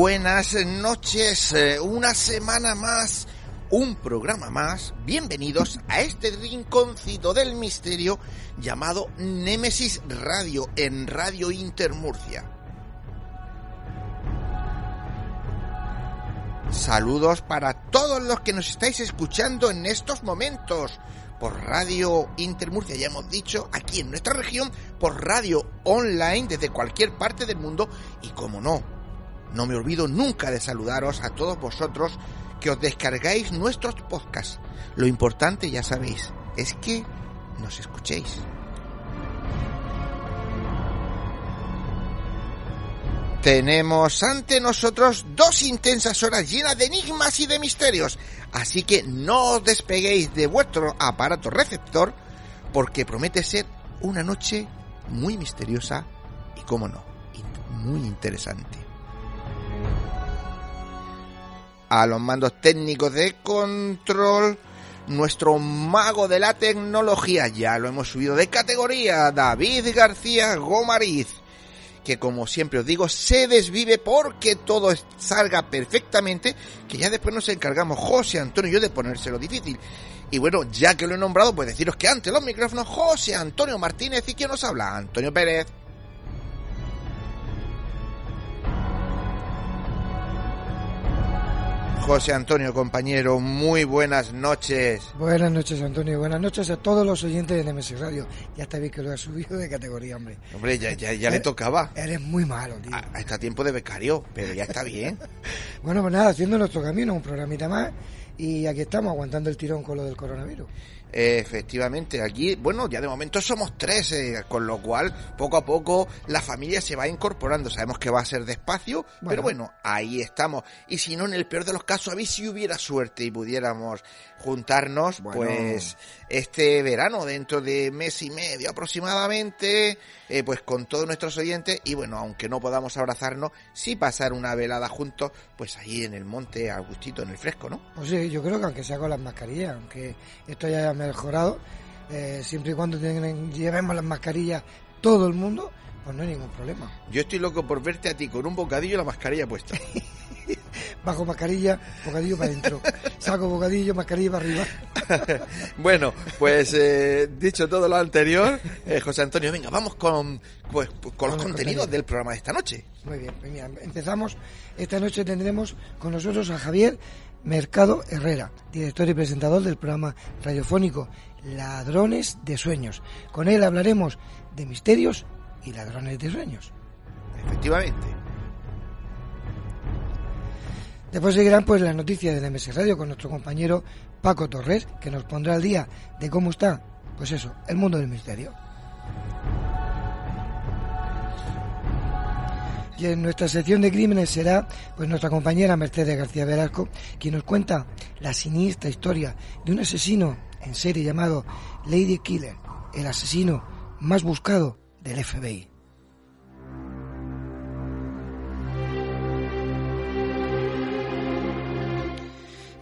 Buenas noches, eh, una semana más, un programa más. Bienvenidos a este rinconcito del misterio llamado Némesis Radio en Radio Intermurcia. Saludos para todos los que nos estáis escuchando en estos momentos por Radio Intermurcia, ya hemos dicho, aquí en nuestra región, por radio online desde cualquier parte del mundo y como no, no me olvido nunca de saludaros a todos vosotros que os descargáis nuestros podcasts. Lo importante, ya sabéis, es que nos escuchéis. Tenemos ante nosotros dos intensas horas llenas de enigmas y de misterios, así que no os despeguéis de vuestro aparato receptor porque promete ser una noche muy misteriosa y, como no, muy interesante a los mandos técnicos de control, nuestro mago de la tecnología, ya lo hemos subido de categoría, David García Gomariz, que como siempre os digo, se desvive porque todo salga perfectamente, que ya después nos encargamos José Antonio y yo de ponérselo difícil. Y bueno, ya que lo he nombrado, pues deciros que ante los micrófonos José Antonio Martínez y quien nos habla, Antonio Pérez. José Antonio, compañero, muy buenas noches. Buenas noches, Antonio. Buenas noches a todos los oyentes de Nemesis Radio. Ya está bien que lo has subido de categoría, hombre. Hombre, ya, ya, ya le tocaba. Eres muy malo, tío. A, está tiempo de becario, pero ya está bien. bueno, pues nada, haciendo nuestro camino, un programita más. Y aquí estamos aguantando el tirón con lo del coronavirus. Efectivamente, aquí, bueno, ya de momento somos tres, eh, con lo cual poco a poco la familia se va incorporando. Sabemos que va a ser despacio, pero bueno, ahí estamos. Y si no, en el peor de los casos, a ver si hubiera suerte y pudiéramos juntarnos, pues este verano, dentro de mes y medio aproximadamente, eh, pues con todos nuestros oyentes. Y bueno, aunque no podamos abrazarnos, sí pasar una velada juntos, pues ahí en el monte, Agustito, en el fresco, ¿no? Pues sí, yo creo que aunque sea con las mascarillas, aunque esto ya mejorado, eh, siempre y cuando llevemos las mascarillas todo el mundo, pues no hay ningún problema. Yo estoy loco por verte a ti con un bocadillo y la mascarilla puesta. Bajo mascarilla, bocadillo para adentro. Saco bocadillo, mascarilla para arriba. bueno, pues eh, dicho todo lo anterior, eh, José Antonio, venga, vamos con, pues, con, los contenidos del programa de esta noche. Muy bien, pues mira, empezamos. Esta noche tendremos con nosotros a Javier Mercado Herrera, director y presentador del programa radiofónico Ladrones de Sueños. Con él hablaremos de misterios y ladrones de sueños. Efectivamente. Después seguirán pues las noticias de MS Radio con nuestro compañero Paco Torres, que nos pondrá al día de cómo está, pues eso, el mundo del misterio. Y en nuestra sección de crímenes será pues nuestra compañera Mercedes García Velasco quien nos cuenta la siniestra historia de un asesino en serie llamado Lady Killer, el asesino más buscado del FBI.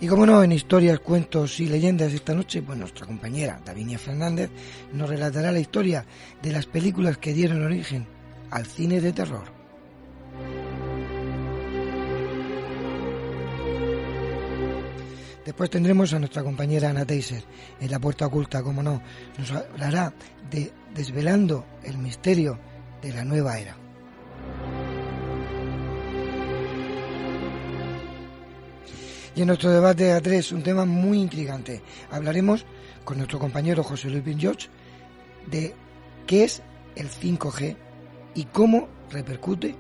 Y como no, en historias, cuentos y leyendas esta noche, pues nuestra compañera Davinia Fernández nos relatará la historia de las películas que dieron origen al cine de terror. Después tendremos a nuestra compañera Ana Teiser en la puerta oculta, como no, nos hablará de desvelando el misterio de la nueva era. Y en nuestro debate a tres, un tema muy intrigante. Hablaremos con nuestro compañero José Luis George de qué es el 5G y cómo repercute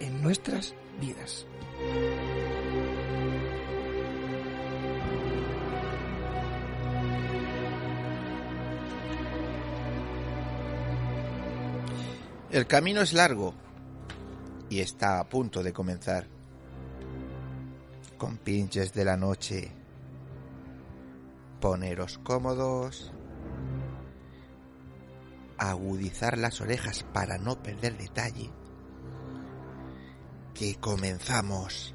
en nuestras vidas. El camino es largo y está a punto de comenzar. Con pinches de la noche. Poneros cómodos. Agudizar las orejas para no perder detalle. Que comenzamos.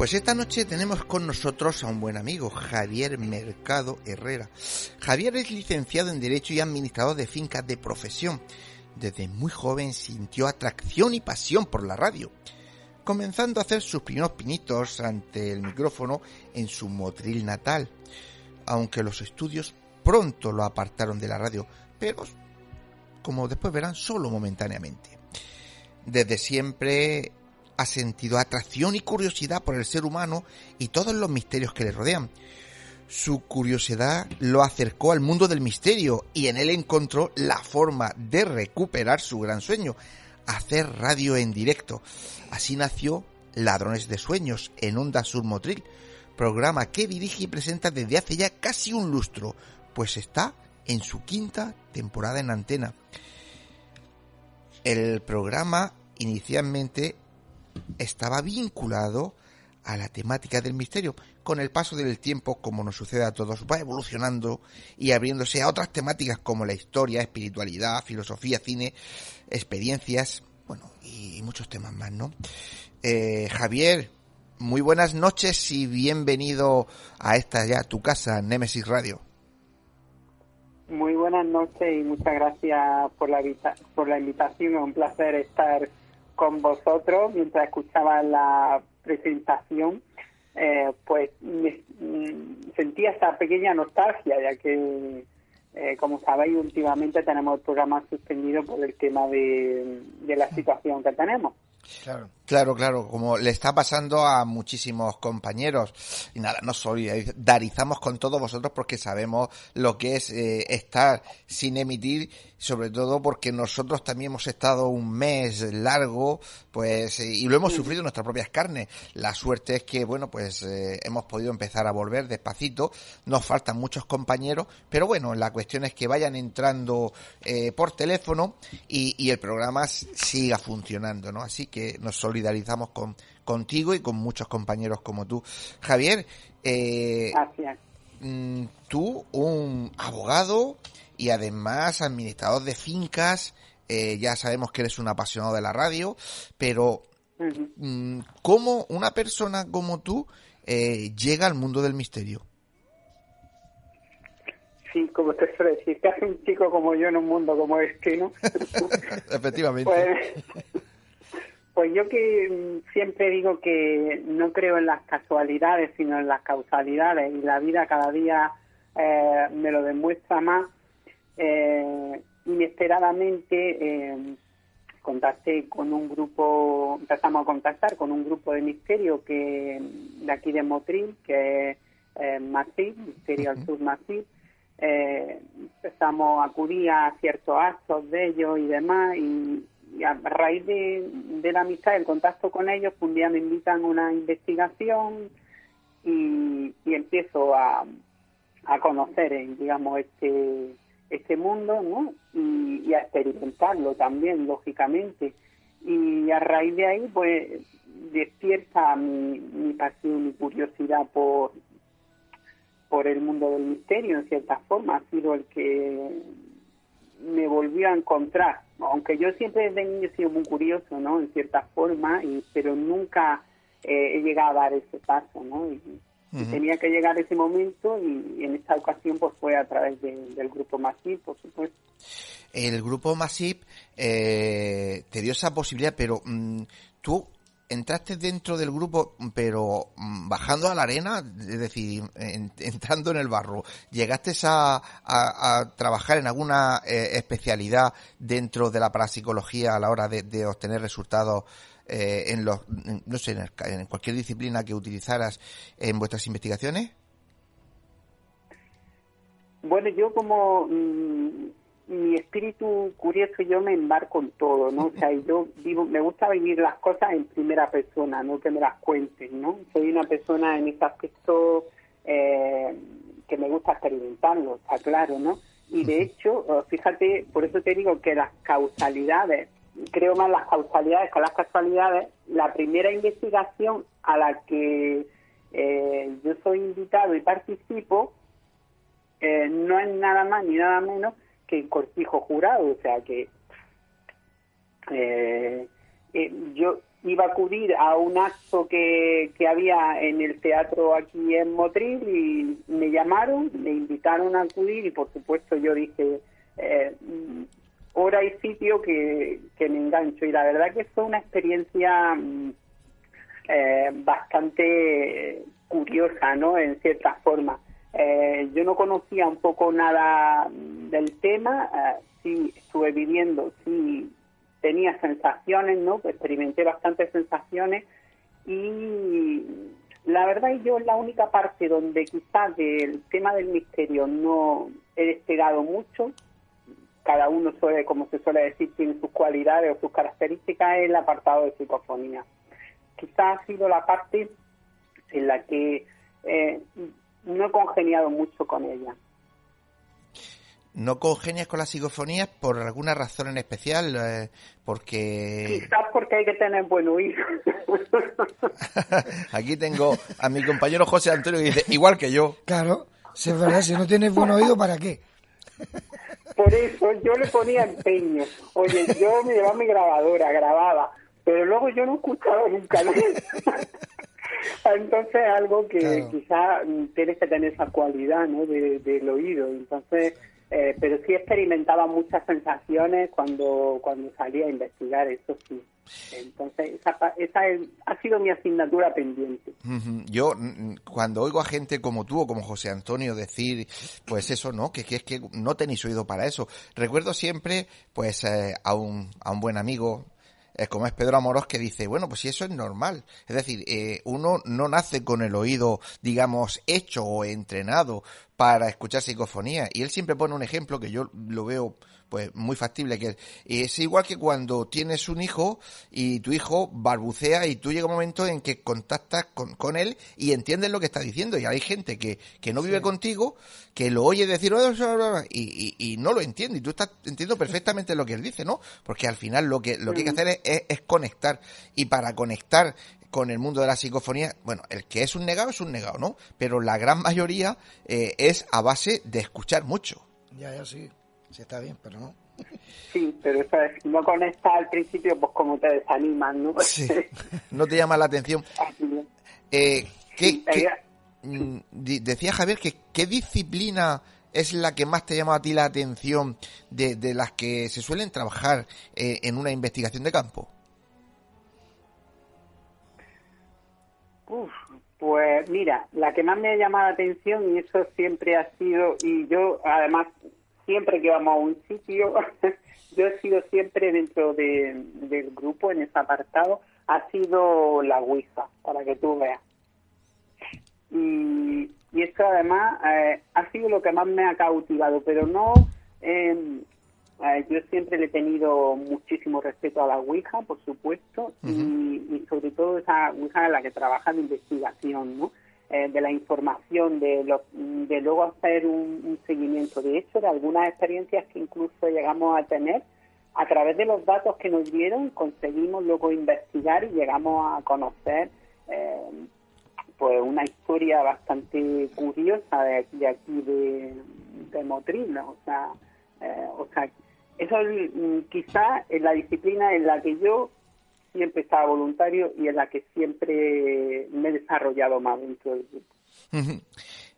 Pues esta noche tenemos con nosotros a un buen amigo, Javier Mercado Herrera. Javier es licenciado en Derecho y administrador de fincas de profesión. Desde muy joven sintió atracción y pasión por la radio, comenzando a hacer sus primeros pinitos ante el micrófono en su motril natal, aunque los estudios pronto lo apartaron de la radio, pero, como después verán, solo momentáneamente. Desde siempre ha sentido atracción y curiosidad por el ser humano y todos los misterios que le rodean. Su curiosidad lo acercó al mundo del misterio y en él encontró la forma de recuperar su gran sueño, hacer radio en directo. Así nació Ladrones de Sueños en Onda Sur Motril, programa que dirige y presenta desde hace ya casi un lustro, pues está en su quinta temporada en antena. El programa inicialmente estaba vinculado a la temática del misterio. Con el paso del tiempo, como nos sucede a todos, va evolucionando y abriéndose a otras temáticas como la historia, espiritualidad, filosofía, cine, experiencias, bueno, y muchos temas más, ¿no? Eh, Javier, muy buenas noches y bienvenido a esta ya, tu casa, Nemesis Radio. Muy buenas noches y muchas gracias por la, por la invitación. Es un placer estar con vosotros mientras escuchaba la presentación, eh, pues mm, sentía esa pequeña nostalgia, ya que, eh, como sabéis, últimamente tenemos el programa suspendido por el tema de, de la situación que tenemos. Claro. Claro, claro, como le está pasando a muchísimos compañeros. Y nada, nos solidarizamos con todos vosotros porque sabemos lo que es eh, estar sin emitir, sobre todo porque nosotros también hemos estado un mes largo, pues, y lo hemos sufrido en nuestras propias carnes. La suerte es que, bueno, pues eh, hemos podido empezar a volver despacito. Nos faltan muchos compañeros, pero bueno, la cuestión es que vayan entrando eh, por teléfono y, y el programa siga funcionando, ¿no? Así que nos solidarizamos con, contigo y con muchos compañeros como tú. Javier, eh, mm, tú, un abogado y además administrador de fincas, eh, ya sabemos que eres un apasionado de la radio, pero mm, ¿cómo una persona como tú eh, llega al mundo del misterio? Sí, como te suele decir, hace un chico como yo en un mundo como este, ¿no? Efectivamente. Pues, pues, yo que mm, siempre digo que no creo en las casualidades, sino en las causalidades, y la vida cada día eh, me lo demuestra más. Eh, inesperadamente eh, contacté con un grupo, empezamos a contactar con un grupo de misterio que de aquí de Motril, que es eh, Misterio al Sur eh, empezamos a acudir a ciertos actos de ellos y demás y, a raíz de, la amistad, el contacto con ellos, un día me invitan a una investigación y, empiezo a, a conocer, eh, digamos, este este mundo, ¿no? Y, a experimentarlo también, lógicamente. Y a raíz de ahí, pues, despierta mi, mi pasión, mi curiosidad por, por el mundo del misterio, en cierta forma, ha sido el que me volvió a encontrar. Aunque yo siempre desde niño he sido muy curioso, ¿no? En cierta forma, y, pero nunca eh, he llegado a dar ese paso, ¿no? Y, tenía que llegar ese momento y, en esta ocasión pues fue a través del grupo Masip, por supuesto. El grupo Masip eh, te dio esa posibilidad, pero mm, tú entraste dentro del grupo, pero mm, bajando a la arena, es decir, entrando en el barro, ¿llegaste a, trabajar en alguna eh, especialidad dentro de la parapsicología a la hora de, obtener resultados eh, en los, no sé, en, cualquier disciplina que utilizaras en vuestras investigaciones? Bueno, yo como mm, mi espíritu curioso yo me embarco en todo, ¿no? O sea, yo vivo, me gusta vivir las cosas en primera persona, no que me las cuenten, ¿no? Soy una persona en ese aspecto eh, que me gusta experimentarlo, está claro, ¿no? Y de hecho, oh, fíjate, por eso te digo que las causalidades, creo más las causalidades que las casualidades, la primera investigación a la que eh, yo soy invitado y participo eh, no es nada más ni nada menos que cortijo jurado, o sea que eh, eh, yo iba a acudir a un acto que, que había en el teatro aquí en Motril y me llamaron, me invitaron a acudir y por supuesto yo dije eh, hora y sitio que, que me engancho y la verdad que fue una experiencia mm, eh, bastante curiosa, ¿no? En cierta forma. Eh, yo no conocía un poco nada del tema, eh, sí estuve viviendo, sí tenía sensaciones, ¿no? Experimenté bastantes sensaciones y la verdad yo la única parte donde quizás del tema del misterio no he despegado mucho, cada uno suele, como se suele decir, tiene sus cualidades o sus características, es el apartado de psicofonía. Quizás ha sido la parte en la que eh, no he congeniado mucho con ella. ¿No congenias con las psicofonías por alguna razón en especial? Eh, porque... Quizás porque hay que tener buen oído. Aquí tengo a mi compañero José Antonio que dice, igual que yo. Claro, si es verdad, si no tienes buen oído, ¿para qué? Por eso yo le ponía empeño. Oye, yo me llevaba mi grabadora, grababa, pero luego yo no escuchaba nunca. ¿No? Entonces algo que quizá tienes que tener esa cualidad ¿no? de, del oído. Entonces, eh, pero sí experimentaba muchas sensaciones cuando, cuando salía a investigar, eso sí. Entonces, esa, esa ha sido mi asignatura pendiente. Yo, cuando oigo a gente como tú o como José Antonio decir, pues eso, ¿no? Que, que es que no tenéis oído para eso. Recuerdo siempre, pues, eh, a, un, a un buen amigo, es como es Pedro Amorós que dice, bueno, pues si eso es normal. Es decir, eh, uno no nace con el oído, digamos, hecho o entrenado para escuchar psicofonía. Y él siempre pone un ejemplo que yo lo veo pues muy factible que es igual que cuando tienes un hijo y tu hijo balbucea y tú llega un momento en que contactas con, con él y entiendes lo que está diciendo. Y hay gente que, que no vive contigo que lo oye decir y, y, y, no lo entiende. Y tú estás entiendo perfectamente lo que él dice no porque al final lo que lo que hay que hacer es, es conectar. Y para conectar con el mundo de la psicofonía, bueno, el que es un negado es un negado, ¿no? Pero la gran mayoría eh, es a base de escuchar mucho. Ya, ya sí, sí está bien, pero no. Sí, pero eso es, no conecta al principio, pues como te desaniman, ¿no? Sí, no te llama la atención. Eh, ¿Qué, mm, decía Javier que qué disciplina es la que más te llama a ti la atención de, de las que se suelen trabajar eh, en una investigación de campo. Uf, pues mira, la que más me ha llamado la atención y eso siempre ha sido, y yo además siempre que vamos a un sitio, yo he sido siempre dentro del grupo en ese apartado, ha sido la Ouija, para que tú veas. Y, y esto además eh, ha sido lo que más me ha cautivado, pero no... Eh, yo siempre le he tenido muchísimo respeto a la Ouija, por supuesto, y, sobre todo esa Ouija en la que trabaja de investigación, ¿no? Eh, de la información, de, de luego hacer un, seguimiento. De hecho, de algunas experiencias que incluso llegamos a tener, a través de los datos que nos dieron, conseguimos luego investigar y llegamos a conocer eh, pues una historia bastante curiosa de, aquí de, de Motril, o sea, eh, o sea, eso es mm, quizá en la disciplina en la que yo siempre estaba voluntario y en la que siempre me he desarrollado más dentro del grupo.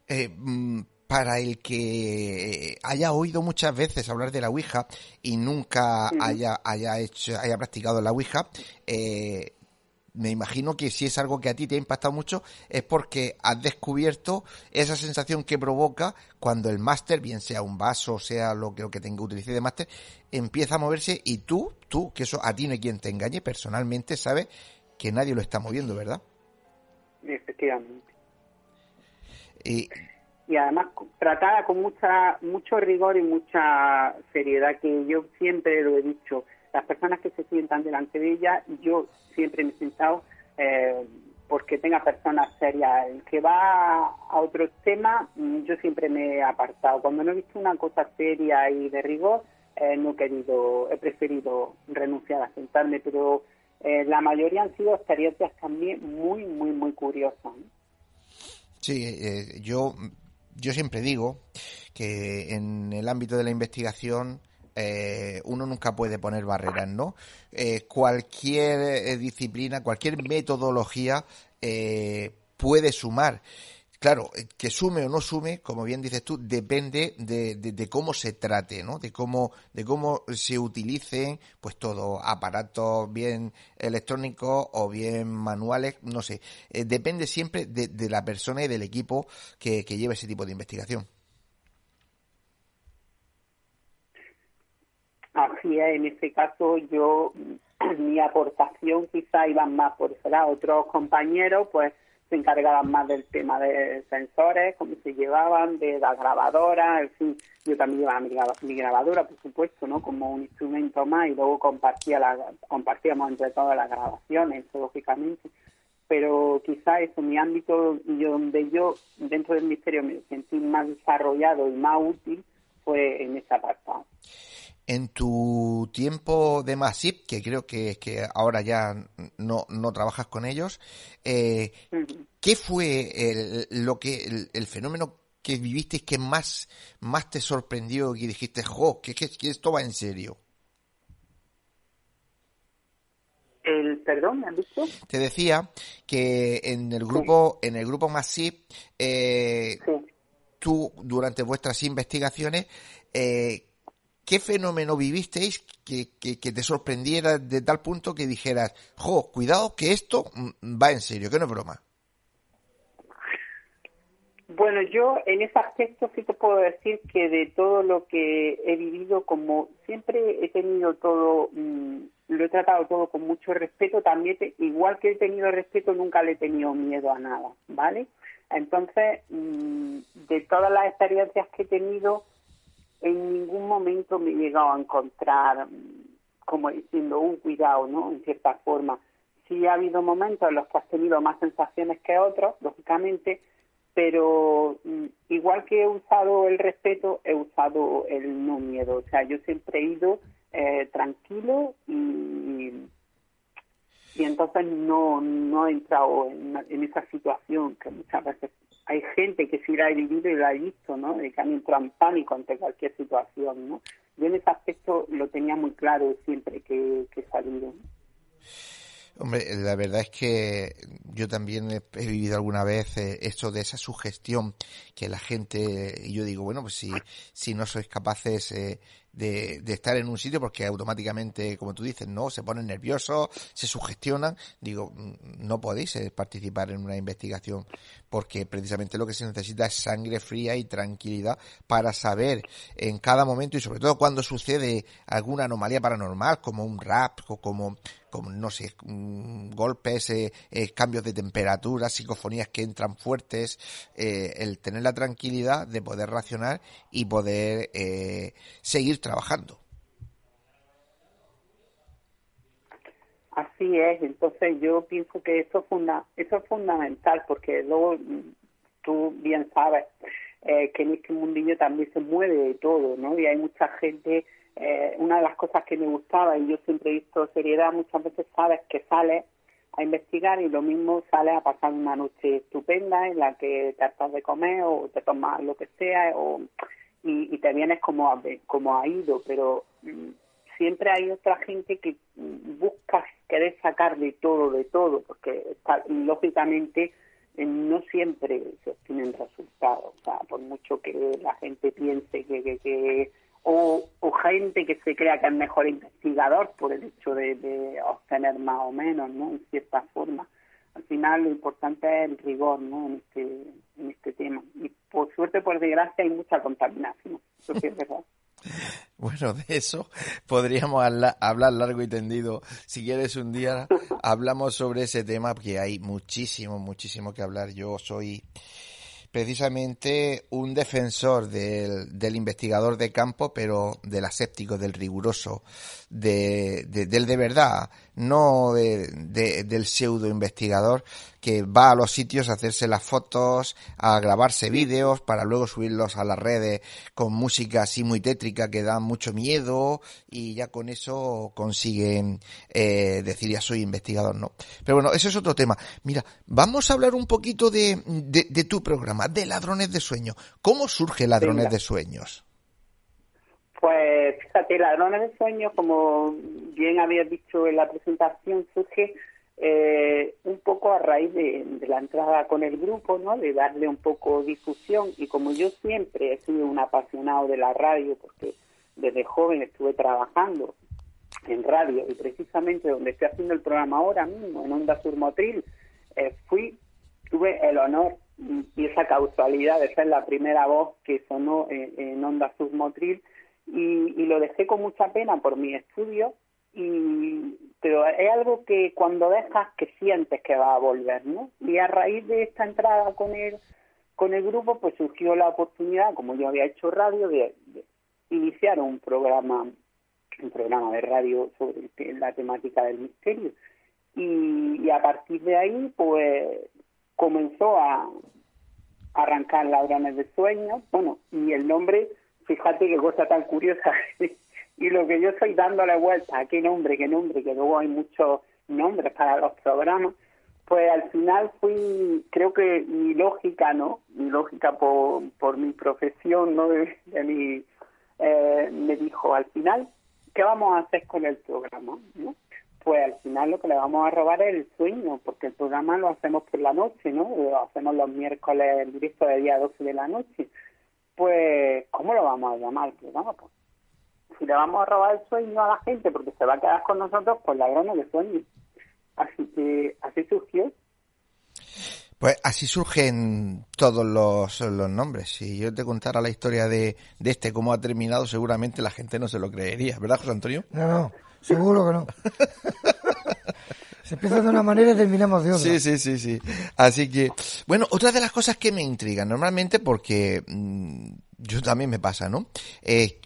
Eh, mm, para el que haya oído muchas veces hablar de la Ouija y nunca haya, haya hecho, haya practicado la Ouija, eh, me imagino que si es algo que a ti te ha impactado mucho es porque has descubierto esa sensación que provoca cuando el máster, bien sea un vaso, sea lo que, lo que tenga utilice de máster, empieza a moverse y tú, tú, que eso a ti no hay quien te engañe, personalmente sabes que nadie lo está moviendo, ¿verdad? Efectivamente. Y, y además tratada con mucha mucho rigor y mucha seriedad que yo siempre lo he dicho las personas que se sientan delante de ella, yo siempre me he sentado eh, porque tenga personas serias. El que va a otro tema, mm, yo siempre me he apartado. Cuando no he visto una cosa seria y de rigor, eh, no he querido, he preferido renunciar a sentarme, pero eh, la mayoría han sido experiencias también muy, muy, muy curiosas. Sí, yo, yo siempre digo que en el ámbito de la investigación eh, uno nunca puede poner barreras, ¿no? Eh, cualquier eh, disciplina, cualquier metodología puede sumar. Claro, que sume o no sume, como bien dices tú, depende de, cómo se trate, ¿no? De cómo, de cómo se utilicen, pues todo, aparatos bien electrónicos o bien manuales, no sé. depende siempre de, la persona y del equipo que, que lleve ese tipo de investigación. Así es, en este caso yo, mi aportación quizá iba más por ese. Otros compañeros pues se encargaban más del tema de sensores, cómo se llevaban, de las grabadoras, en fin, yo también llevaba mi, grabadora, por supuesto, ¿no? Como un instrumento más y luego compartía la, compartíamos entre todas las grabaciones, lógicamente. Pero quizá eso, mi ámbito y donde yo dentro del misterio me sentí más desarrollado y más útil fue en esa apartado. En tu tiempo de Masip, que creo que, que ahora ya no, no trabajas con ellos, eh, ¿qué fue el, lo que el, fenómeno que viviste que más, más te sorprendió y dijiste, jo, que, que, esto va en serio? El, perdón, ¿me han dicho? Te decía que en el grupo, en el grupo Masip, eh, tú durante vuestras investigaciones eh, ¿qué fenómeno vivisteis que, que, te sorprendiera de tal punto que dijeras, jo, cuidado que esto mm, va en serio, que no es broma? Bueno, yo en ese aspecto sí te puedo decir que de todo lo que he vivido, como siempre he tenido todo, mm, lo he tratado todo con mucho respeto, también igual que he tenido respeto, nunca le he tenido miedo a nada, ¿vale? Entonces, mm, de todas las experiencias que he tenido, en ningún momento me he llegado a encontrar mm, como diciendo un cuidado, ¿no? En cierta forma. Sí ha habido momentos en los que has tenido más sensaciones que otros, lógicamente, pero mm, igual que he usado el respeto, he usado el no miedo. O sea, yo siempre he ido eh, tranquilo y, y entonces no, no he entrado en, en esa situación que muchas veces hay gente que sí la ha vivido y la ha visto, ¿no? De que han entrado en pánico ante cualquier situación, ¿no? Yo en ese aspecto lo tenía muy claro siempre que, que he salido. Hombre, la verdad es que yo también he, vivido alguna vez eh, esto de esa sugestión que la gente, y yo digo, bueno, pues si, si no sois capaces eh, de, de, estar en un sitio porque automáticamente, como tú dices, no, se ponen nerviosos, se sugestionan, digo, mm, no podéis eh, participar en una investigación porque precisamente lo que se necesita es sangre fría y tranquilidad para saber en cada momento y sobre todo cuando sucede alguna anomalía paranormal como un rap o como como no sé, mm, golpes, eh, eh, cambios de temperatura, psicofonías que entran fuertes, eh, el tener la tranquilidad de poder racionar y poder seguir trabajando. Así es, entonces yo pienso que eso, funda eso es fundamental porque luego mm, tú bien sabes que en este mundillo también se mueve de todo, ¿no? Y hay mucha gente eh, una de las cosas que me gustaba, y yo siempre he visto seriedad, muchas veces sabes que sales a investigar y lo mismo sales a pasar una noche estupenda en la que te hartas de comer o te tomas lo que sea o, y, te vienes como a, como ha ido, pero mm, siempre hay otra gente que mm, busca querer sacar de todo, de todo, porque lógicamente eh, no siempre se obtienen resultados, o sea, por mucho que la gente piense que, que o, gente que se crea que es mejor investigador por el hecho de, obtener más o menos, ¿no? En cierta forma. Al final lo importante es el rigor, ¿no? En este, en este tema. Y por suerte, por desgracia, hay mucha contaminación. Eso sí es verdad. Bueno, de eso podríamos hablar largo y tendido. Si quieres un día hablamos sobre ese tema, porque hay muchísimo, muchísimo que hablar. Yo soy precisamente un defensor del, del, investigador de campo, pero del aséptico, del riguroso, de, del de verdad, no de, del pseudo investigador que va a los sitios a hacerse las fotos, a grabarse vídeos para luego subirlos a las redes con música así muy tétrica que da mucho miedo y ya con eso consiguen eh, decir ya soy investigador, no. Pero bueno, eso es otro tema. Mira, vamos a hablar un poquito de, de, tu programa, de Ladrones de Sueños. ¿Cómo surge Ladrones de Sueños? Pues fíjate, Ladrones de Sueños, como bien habías dicho en la presentación, surge eh, un poco a raíz de, la entrada con el grupo, ¿no? De darle un poco difusión y como yo siempre he sido un apasionado de la radio, porque desde joven estuve trabajando en radio y precisamente donde estoy haciendo el programa ahora mismo, en Onda Surmotril, eh, fui, tuve el honor y esa causalidad de ser la primera voz que sonó en, en Onda Surmotril y, lo dejé con mucha pena por mi estudio y pero es algo que cuando dejas que sientes que va a volver no y a raíz de esta entrada con el con el grupo pues surgió la oportunidad como yo había hecho radio de, iniciar un programa un programa de radio sobre la temática del misterio y, y a partir de ahí pues comenzó a arrancar ladrones de sueños bueno y el nombre fíjate qué cosa tan curiosa. y lo que yo estoy dándole vuelta a qué nombre, qué nombre, que luego hay muchos nombres para los programas, pues al final fui, creo que mi lógica, ¿no? Mi lógica por, por mi profesión, ¿no? De, eh, me dijo, al final, ¿qué vamos a hacer con el programa? ¿no? Pues al final lo que le vamos a robar es el sueño, porque el programa lo hacemos por la noche, ¿no? Lo hacemos los miércoles en directo de día 12 de la noche pues, ¿cómo lo vamos a llamar? Pues vamos, pues, si le vamos a robar el sueño a la gente porque se va a quedar con nosotros, pues ladrones de sueño. Así que así surgió. Pues así surgen todos los, los nombres. Si yo te contara la historia de, de este, cómo ha terminado, seguramente la gente no se lo creería, ¿verdad, José Antonio? No, no, seguro que no. Se empieza de una manera y terminamos de otra. Sí, sí, sí, sí. Así que, bueno, otra de las cosas que me intrigan, normalmente porque mm, yo también me pasa, ¿no? Eh,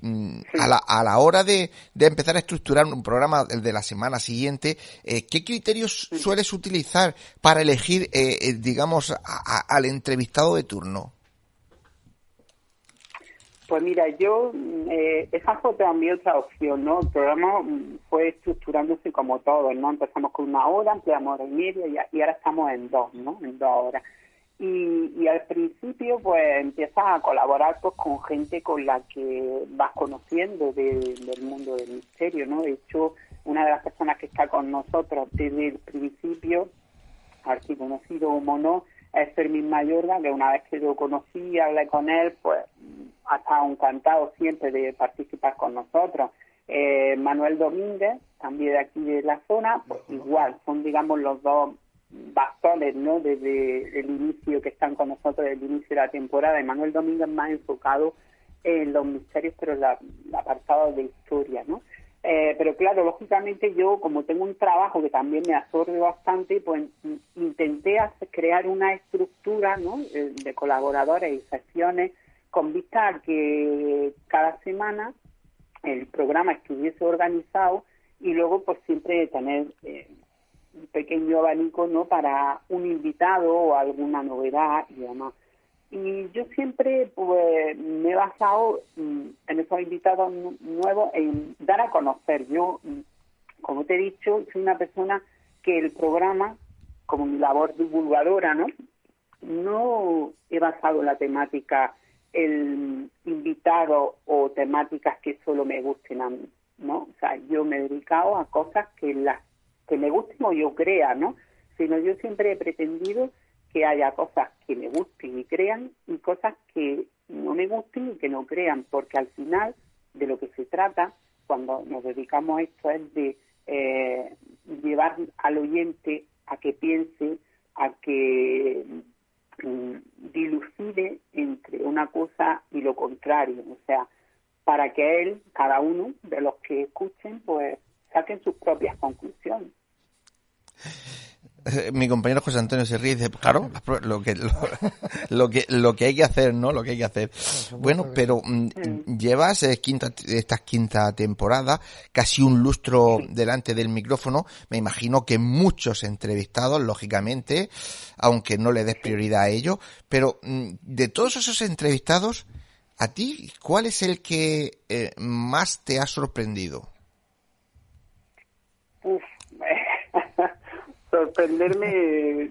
a, la, a la hora de, de empezar a estructurar un programa de la semana siguiente, eh, ¿qué criterios sueles utilizar para elegir, eh, eh digamos, al entrevistado de turno? Pues mira, yo, eh, esa fue también otra opción, ¿no? El programa mm, fue estructurándose como todo, ¿no? Empezamos con una hora, ampliamos hora y media y, ahora estamos en dos, ¿no? En dos horas. Y, y al principio, pues empiezas a colaborar pues con gente con la que vas conociendo del mundo del misterio, ¿no? De hecho, una de las personas que está con nosotros desde el principio, conocido como no, es Fermín Mayorga, que una vez que lo conocí, hablé con él, pues ha estado encantado siempre de participar con nosotros. Eh, Manuel Domínguez, también de aquí de la zona, pues igual, son digamos los dos bastones, ¿no? Desde el inicio que están con nosotros, desde el inicio de la temporada. Y Manuel Domínguez más enfocado en los misterios, pero la, apartado de historia, ¿no? Eh, pero claro, lógicamente yo, como tengo un trabajo que también me absorbe bastante, pues intenté crear una estructura ¿no? de, de colaboradores y sesiones con vista a que cada semana el programa estuviese organizado y luego pues siempre tener eh, un pequeño abanico no para un invitado o alguna novedad y demás y yo siempre pues me he basado mm, en esos invitados nuevos en dar a conocer yo mm, como te he dicho soy una persona que el programa como mi labor divulgadora no no he basado la temática el invitado o temáticas que solo me gusten a mí, ¿no? O sea, yo me he dedicado a cosas que las que me gusten o yo crea, ¿no? Sino yo siempre he pretendido que haya cosas que me gusten y crean y cosas que no me gusten y que no crean, porque al final de lo que se trata cuando nos dedicamos a esto es de eh, llevar al oyente a que piense, a que Mm, dilucide entre una cosa y lo contrario, o sea, para que él, cada uno de los que escuchen, pues saquen sus propias conclusiones. mi compañero José Antonio se ríe y dice, claro, lo que, lo, que, lo que hay que hacer, ¿no? Lo que hay que hacer. Bueno, pero mm, llevas eh, quinta, esta quinta temporada, casi un lustro delante del micrófono. Me imagino que muchos entrevistados, lógicamente, aunque no le des prioridad a ello, pero mm, de todos esos entrevistados, ¿a ti cuál es el que eh, más te ha sorprendido? Sorprenderme,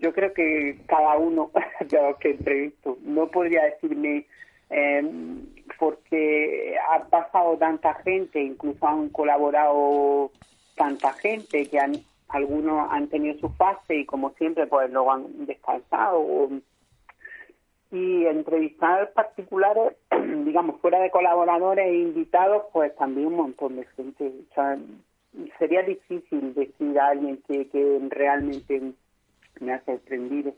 yo creo que cada uno de los que entrevisto, no podría decirme em, porque ha pasado tanta gente, incluso han colaborado tanta gente que han, algunos han tenido su fase y como siempre pues luego han descansado. Y entrevistar particulares, digamos, fuera de colaboradores e invitados, pues también un montón de gente sería difícil decir a alguien que, que realmente me ha sorprendido.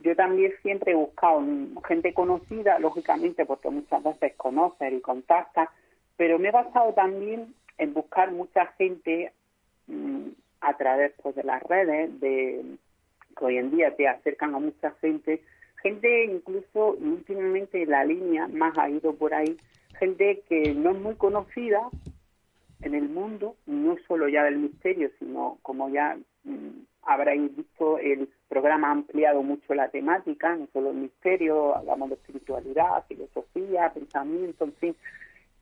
Yo también siempre he buscado gente conocida, lógicamente, porque muchas veces conoce y contacta, pero me he basado también en buscar mucha gente mm, a través pues, de las redes, de que hoy en día te acercan a mucha gente, gente incluso últimamente la línea más ha ido por ahí, gente que no es muy conocida, en el mundo, no solo ya del misterio, sino como ya mm, habréis visto, el programa ha ampliado mucho la temática, no solo el misterio, hablamos de espiritualidad, filosofía, pensamiento, en fin.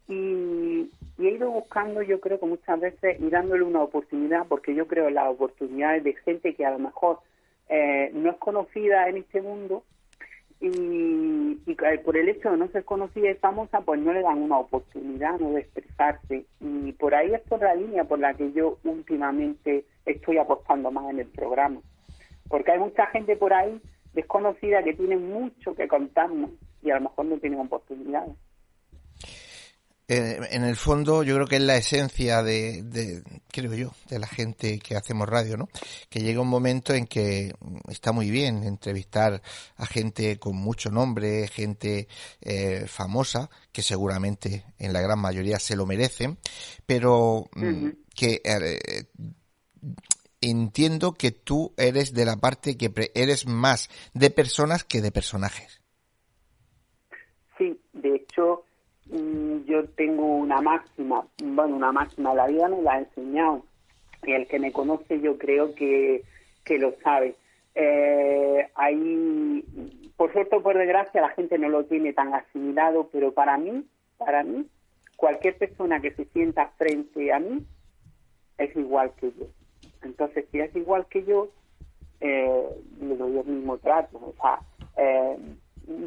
Y, he ido buscando, yo creo que muchas veces, y dándole una oportunidad, porque yo creo en las oportunidades de gente que a lo mejor eh, no es conocida en este mundo, y, y, por el hecho de no ser conocida y famosa, pues no le dan una oportunidad ¿no? de expresarse. Y por ahí es por la línea por la que yo últimamente estoy apostando más en el programa. Porque hay mucha gente por ahí desconocida que tiene mucho que contarnos y a lo mejor no tienen oportunidades. Eh, en el fondo yo creo que es la esencia de, de, creo yo, de la gente que hacemos radio, ¿no? Que llega un momento en que está muy bien entrevistar a gente con mucho nombre, gente eh, famosa, que seguramente en la gran mayoría se lo merecen, pero mm, que eh, entiendo que tú eres de la parte que eres más de personas que de personajes. Sí, de hecho Mm, yo tengo una máxima, bueno, una máxima, la vida me la ha enseñado y el que me conoce yo creo que, que lo sabe. Eh, ahí, por suerte o por desgracia, la gente no lo tiene tan asimilado, pero para mí, para mí, cualquier persona que se sienta frente a mí es igual que yo. Entonces, si es igual que yo, eh, le doy el mismo trato. O sea, eh,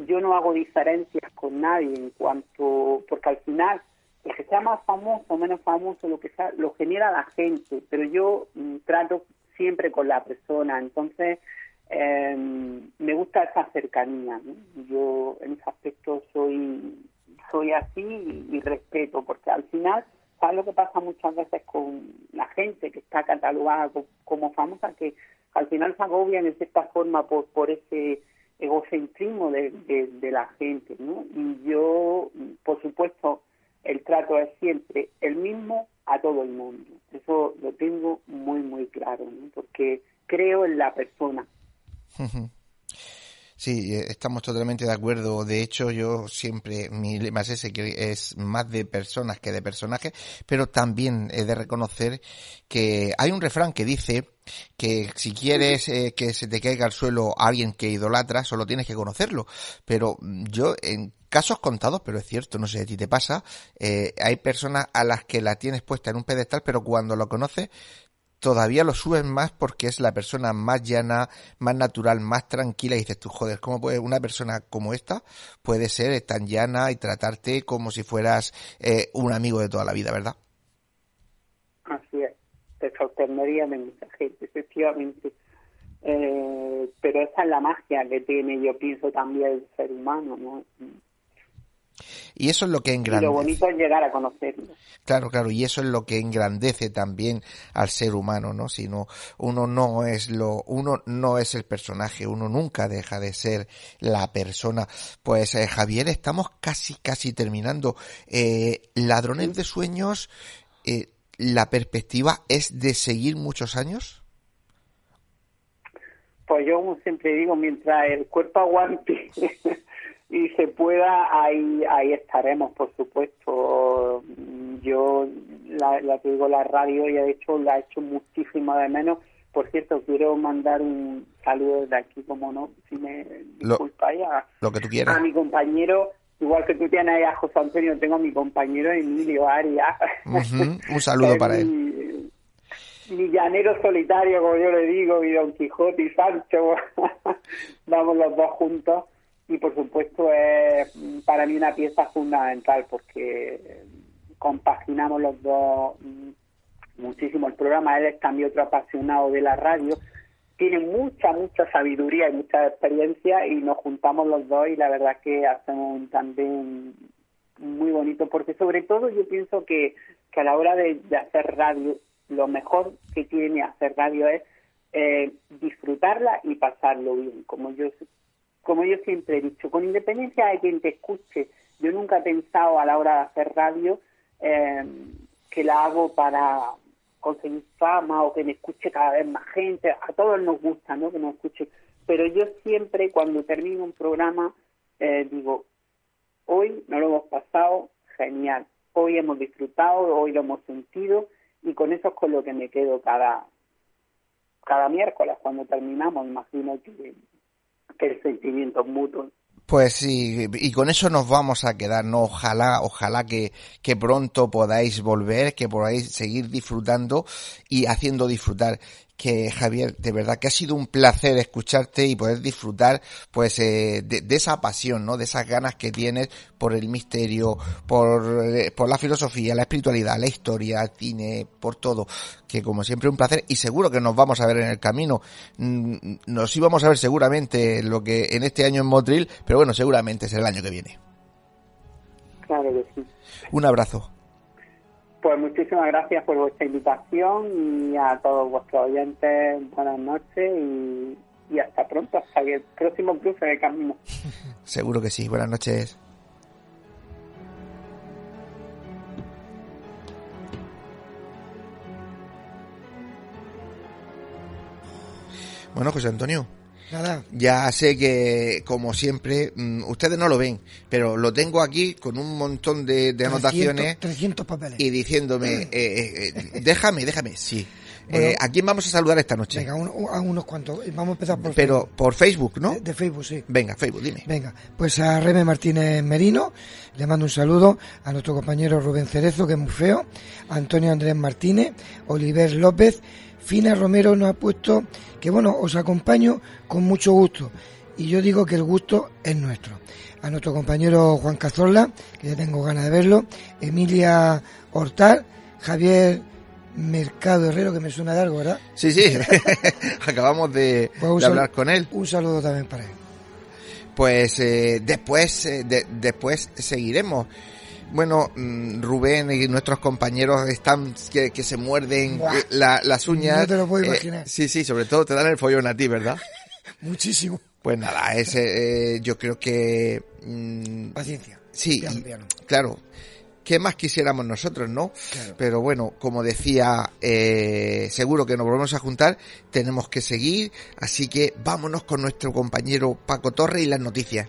yo no hago diferencias con nadie en cuanto, porque al final el que sea más famoso o menos famoso, lo que sea, lo genera la gente, pero yo mm, trato siempre con la persona, entonces em, me gusta esa cercanía. Yo en ese aspecto soy, soy así y, respeto, porque al final, ¿sabes lo que pasa muchas veces con la gente que está catalogada como, famosa? Que al final se agobian en cierta forma por, por ese egocentrismo de, la gente, ¿no? Y yo, por supuesto, el trato es siempre el mismo a todo el mundo. Eso lo tengo muy, muy claro, porque creo en la persona. Sí, eh, estamos totalmente de acuerdo. De hecho, yo siempre, mi lema es es más de personas que de personajes, pero también he de reconocer que hay un refrán que dice que si quieres eh, que se te caiga al suelo alguien que idolatra, solo tienes que conocerlo. Pero yo, en casos contados, pero es cierto, no sé a ti te pasa, eh, hay personas a las que la tienes puesta en un pedestal, pero cuando lo conoces todavía lo subes más porque es la persona más llana, más natural, más tranquila y dices tú, joder, ¿cómo puede una persona como esta puede ser tan llana y tratarte como si fueras eh, un amigo de toda la vida, verdad? Así es, te sorprendería de mucha gente, efectivamente. Eh, pero esa es la magia que tiene, yo pienso, también el ser humano, ¿no? Y eso es lo que engrandece. Y lo bonito es llegar a conocerlo. Claro, claro, y eso es lo que engrandece también al ser humano, ¿no? Si uno no es lo, uno no es el personaje, uno nunca deja de ser la persona. Pues eh, Javier, estamos casi, casi terminando. Eh, Ladrones de sueños, eh, la perspectiva es de seguir muchos años. Pues yo como siempre digo, mientras el cuerpo aguante y se pueda, ahí, ahí estaremos, por supuesto. Yo la, la digo la radio y de hecho la he hecho muchísimo de menos. Por cierto, quiero mandar un saludo desde aquí, como no, si me disculpa lo que tú quieras. a mi compañero, igual que tú tienes ahí a José Antonio, tengo a mi compañero Emilio Arias. Un saludo para él. Mi llanero solitario, como yo le digo, y Don Quijote y Sancho, vamos los dos juntos y por supuesto es para mí una pieza fundamental porque compaginamos los dos muchísimo el programa. Él es también otro apasionado de la radio. Tiene mucha, mucha sabiduría y mucha experiencia y nos juntamos los dos y la verdad que hacemos un tandem muy bonito porque sobre todo yo pienso que, que a la hora de, hacer radio lo mejor que tiene hacer radio es eh, disfrutarla y pasarlo bien. Como yo como yo siempre he dicho, con independencia de quien te escuche, yo nunca he pensado a la hora de hacer radio eh, que la hago para conseguir fama o que me escuche cada vez más gente. A todos nos gusta, ¿no? Que nos escuche. Pero yo siempre, cuando termino un programa, eh, digo, hoy no lo hemos pasado genial. Hoy hemos disfrutado, hoy lo hemos sentido y con eso es con lo que me quedo cada, cada miércoles cuando terminamos. Imagino que el sentimiento mutuo. Pues sí, y con eso nos vamos a quedar, ¿no? Ojalá, ojalá que, que pronto podáis volver, que podáis seguir disfrutando y haciendo disfrutar que Javier, de verdad que ha sido un placer escucharte y poder disfrutar pues eh, de, esa pasión, ¿no? De esas ganas que tienes por el misterio, por, eh, por la filosofía, la espiritualidad, la historia, el cine, por todo. Que como siempre un placer y seguro que nos vamos a ver en el camino. Mm, nos íbamos a ver seguramente lo que en este año en Motril, pero bueno, seguramente es el año que viene. Claro que sí. Un abrazo. Pues muchísimas gracias por vuestra invitación y a todos vuestros oyentes, buenas noches y, hasta pronto, hasta el próximo cruce de camino. Seguro que sí, buenas noches. Bueno, José Antonio. Ya sé que, como siempre, mm, ustedes no lo ven, pero lo tengo aquí con un montón de, anotaciones. 300 papeles. Y diciéndome, eh, eh, eh, déjame, déjame, sí. ¿A quién vamos a saludar esta noche? Venga, a unos cuantos. Vamos a empezar por Pero por Facebook, ¿no? De, Facebook, sí. Venga, Facebook, dime. Venga, pues a Reme Martínez Merino, le mando un saludo, a nuestro compañero Rubén Cerezo, que es muy feo, a Antonio Andrés Martínez, Oliver López, Fina Romero nos ha puesto que bueno, os acompaño con mucho gusto. y yo digo que el gusto es nuestro. A nuestro compañero Juan Cazorla, que ya tengo ganas de verlo, Emilia Hortal, Javier Mercado Herrero, que me suena de algo, ¿verdad? Sí, sí, acabamos de, Pues de hablar con él. Un saludo también para él. Pues eh, después, eh, de- después seguiremos. Bueno, mm, Rubén y nuestros compañeros están que, que se muerden la- las uñas. No te lo puedo Eh, imaginar. sí, sí, sobre todo te dan el follón a ti, ¿verdad? Muchísimo. Pues nada, ese, eh, yo creo que mm, Paciencia. sí, Piano, y- piano. claro. ¿Qué más quisiéramos nosotros, no? Claro. Pero bueno, como decía, eh, seguro que nos volvemos a juntar, tenemos que seguir, así que vámonos con nuestro compañero Paco Torre y las noticias.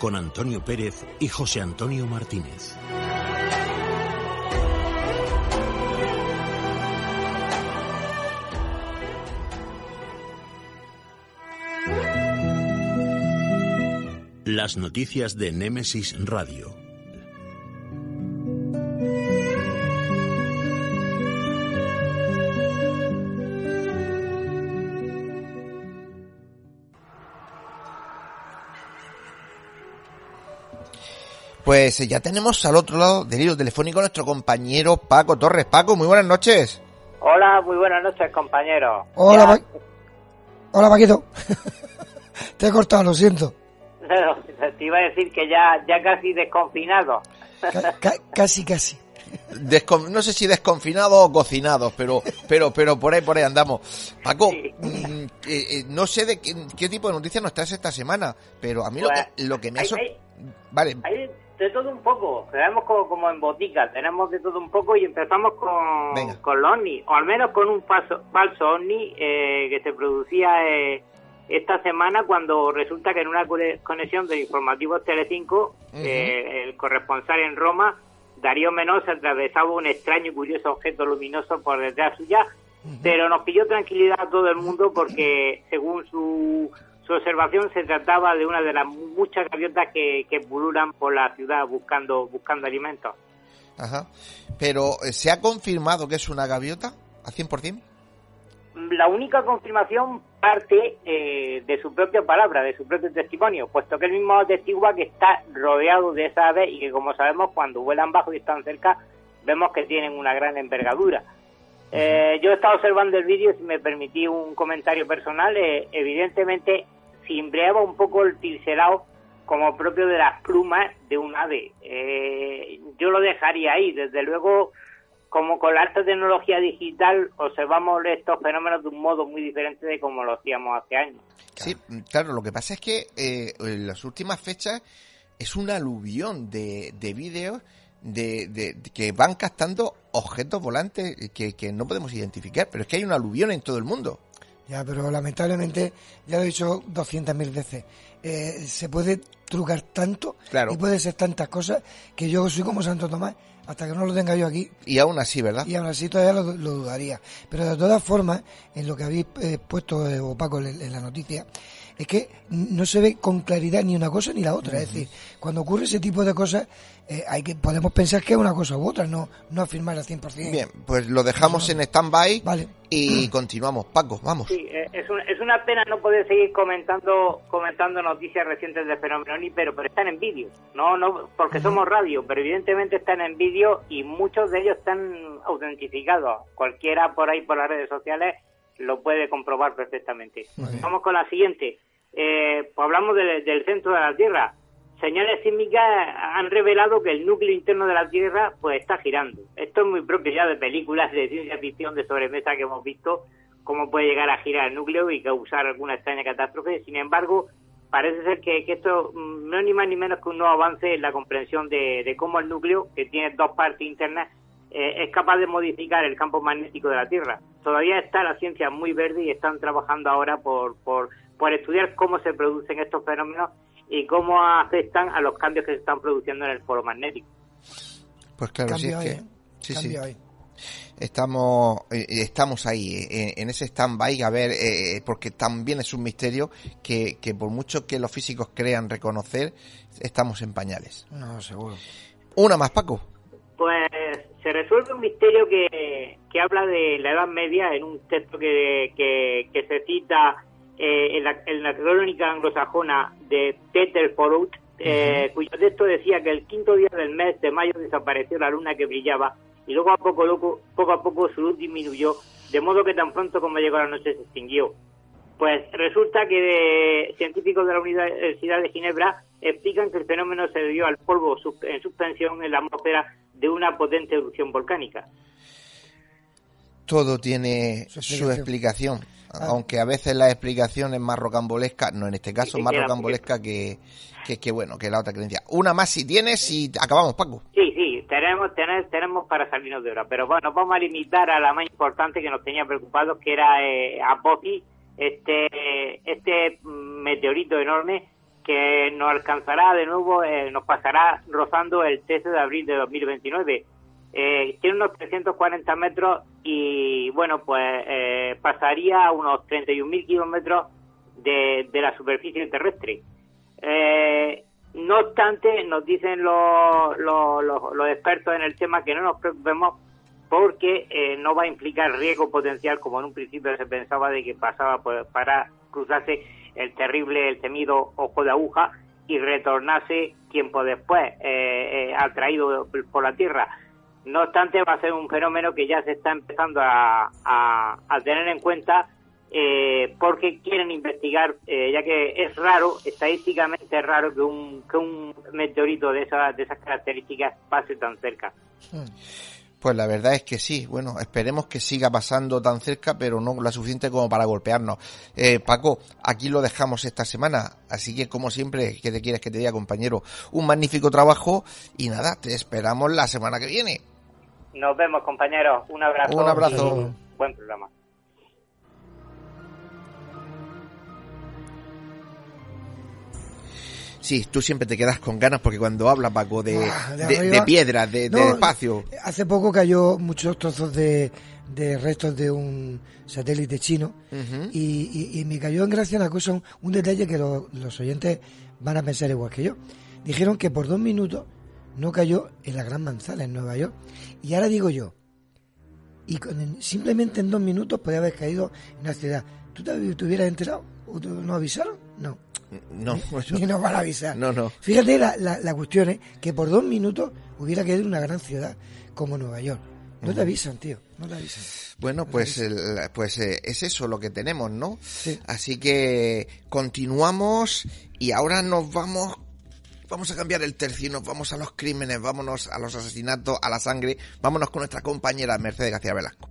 con Antonio Pérez y José Antonio Martínez. Las noticias de Némesis Radio. Pues eh, ya tenemos al otro lado del hilo telefónico a nuestro compañero Paco Torres. Paco, muy buenas noches. Hola, muy buenas noches, compañeros. Hola, Pa- Hola Paquito. Te he cortado, lo siento. No, te iba a decir que ya, ya casi desconfinado. Ca- ca- casi, casi. Descon- no sé si desconfinados o cocinados, pero, pero, pero por ahí, por ahí andamos. Paco, Sí. mm, eh, eh, no sé de qué, qué tipo de noticias nos traes esta semana, pero a mí lo Pues, que, lo que me ha Vale, Hay de todo un poco, tenemos como, como en botica, tenemos de todo un poco y empezamos con, Venga. con los ovnis, o al menos con un falso, falso ovni eh, que se producía eh, esta semana cuando resulta que en una cone- conexión de informativos Telecinco, eh, el corresponsal en Roma, Darío Menosa, atravesaba un extraño y curioso objeto luminoso por detrás suya, pero nos pilló tranquilidad a todo el mundo porque según su, su observación se trataba de una de las muchas gaviotas que, que pululan por la ciudad buscando buscando alimentos. ajá. Pero, eh, ¿se ha confirmado que es una gaviota? ¿A 100%? La única confirmación parte eh, de su propia palabra, de su propio testimonio, puesto que él mismo atestigua que está rodeado de esas aves y que, como sabemos, cuando vuelan bajo y están cerca, vemos que tienen una gran envergadura. Eh, yo he estado observando el vídeo, si me permití un comentario personal, eh, evidentemente cimbreaba un poco el pincelado como propio de las plumas de un ave. Eh, yo lo dejaría ahí, desde luego como con la alta tecnología digital observamos estos fenómenos de un modo muy diferente de como lo hacíamos hace años. Sí, claro, lo que pasa es que eh, en las últimas fechas es un aluvión de, de vídeos de, de- de que van captando objetos volantes que, que no podemos identificar, pero es que hay un aluvión en todo el mundo. Ya, pero lamentablemente, ya lo he dicho 200.000 veces, eh, se puede trucar tanto Claro. y puede ser tantas cosas que yo soy como Santo Tomás, hasta que no lo tenga yo aquí, Y aún así, ¿verdad? y aún así todavía lo, lo dudaría. Pero de todas formas, en lo que habéis eh, puesto, eh, o Paco, en, en la noticia, es que no se ve con claridad ni una cosa ni la otra. Es decir, cuando ocurre ese tipo de cosas, eh, hay que podemos pensar que es una cosa u otra, no, no afirmar al 100%. Bien, pues lo dejamos en stand-by Vale. y continuamos. Paco, vamos. Sí, eh, es, un- es una pena no poder seguir comentando comentando noticias recientes de fenómeno pero, pero están en vídeo. No, no, porque somos radio, pero evidentemente están en vídeo y muchos de ellos están autentificados. Cualquiera por ahí por las redes sociales lo puede comprobar perfectamente. Vamos con la siguiente. Eh, pues hablamos del- centro de la Tierra. Señales sísmicas han revelado que el núcleo interno de la Tierra pues está girando. Esto es muy propio ya de películas de ciencia ficción de sobremesa que hemos visto cómo puede llegar a girar el núcleo y causar alguna extraña catástrofe. Sin embargo, parece ser que, esto mm, no ni más ni menos que un nuevo avance en la comprensión de, cómo el núcleo, que tiene dos partes internas, eh, es capaz de modificar el campo magnético de la Tierra. Todavía está la ciencia muy verde y están trabajando ahora por, por, por estudiar cómo se producen estos fenómenos y cómo afectan a los cambios que se están produciendo en el polo magnético. Pues claro, sí, es que... ¿eh? Sí, sí estamos eh, estamos ahí eh, en, ese stand-by a ver eh, porque también es un misterio que, que, por mucho que los físicos crean reconocer estamos en pañales no seguro una más Paco pues se resuelve un misterio que, que habla de la Edad Media en un texto que, que, se cita en, la, en la crónica anglosajona de Peter Forut cuyo texto decía que el quinto día del mes de mayo desapareció la luna que brillaba y luego a poco, loco, poco a poco su luz disminuyó, de modo que tan pronto como llegó la noche se extinguió. Pues resulta que científicos de la Universidad de Ginebra explican que el fenómeno se debió al polvo en suspensión en la atmósfera de una potente erupción volcánica. Todo tiene su explicación, ah. aunque a veces la explicación es más rocambolesca, no en este caso, más rocambolesca que, que, bueno, que la otra creencia. Una más si tienes y acabamos, Paco. Sí, sí, tenemos, tenemos para salirnos de hora, pero bueno, vamos a limitar a la más importante que nos tenía preocupados, que era eh, Apophis, este, este meteorito enorme que nos alcanzará de nuevo, eh, nos pasará rozando el 13 de abril de 2029. Eh, tiene unos 340 metros y, bueno, pues eh, pasaría a unos 31.000 kilómetros de, de la superficie terrestre. Eh, no obstante, nos dicen los, los, expertos en el tema que no nos preocupemos porque eh, no va a implicar riesgo potencial como en un principio se pensaba de que pasaba para cruzarse el terrible, el temido ojo de aguja y retornase tiempo después, eh, eh atraído por la Tierra. No obstante, va a ser un fenómeno que ya se está empezando a, tener en cuenta eh, porque quieren investigar, eh, ya que es raro, estadísticamente es raro que un, que un meteorito de, esa, de esas características pase tan cerca. Pues la verdad es que sí, bueno, esperemos que siga pasando tan cerca, pero no lo suficiente como para golpearnos. Eh, Paco, aquí lo dejamos esta semana, así que como siempre, que te quieres que te diga, compañero? Un magnífico trabajo y nada, te esperamos la semana que viene. Nos vemos, compañeros. Un abrazo. Un abrazo. Buen programa. Sí, tú siempre te quedas con ganas porque cuando hablas, Paco, de, ah, de, piedras, de, espacio. Hace poco cayó muchos trozos de, restos de un satélite chino y, me cayó en gracia una cosa, un, detalle que los oyentes van a pensar igual que yo. Dijeron que por dos minutos no cayó en la Gran Manzana, en Nueva York. Y ahora digo yo, y simplemente en dos minutos podía haber caído en una ciudad. ¿Tú te, hubieras enterado? ¿O no avisaron? No. No, ni, nos van a avisar. No, no. Fíjate la, la, cuestión es que por dos minutos hubiera caído en una gran ciudad como Nueva York. No te avisan, tío, no te avisan. Bueno, pues, pues eh, es eso lo que tenemos, ¿no? Así que continuamos y ahora nos vamos vamos a cambiar el tercio nos vamos a los crímenes, vámonos a los asesinatos, a la sangre, vámonos con nuestra compañera Mercedes García Velasco.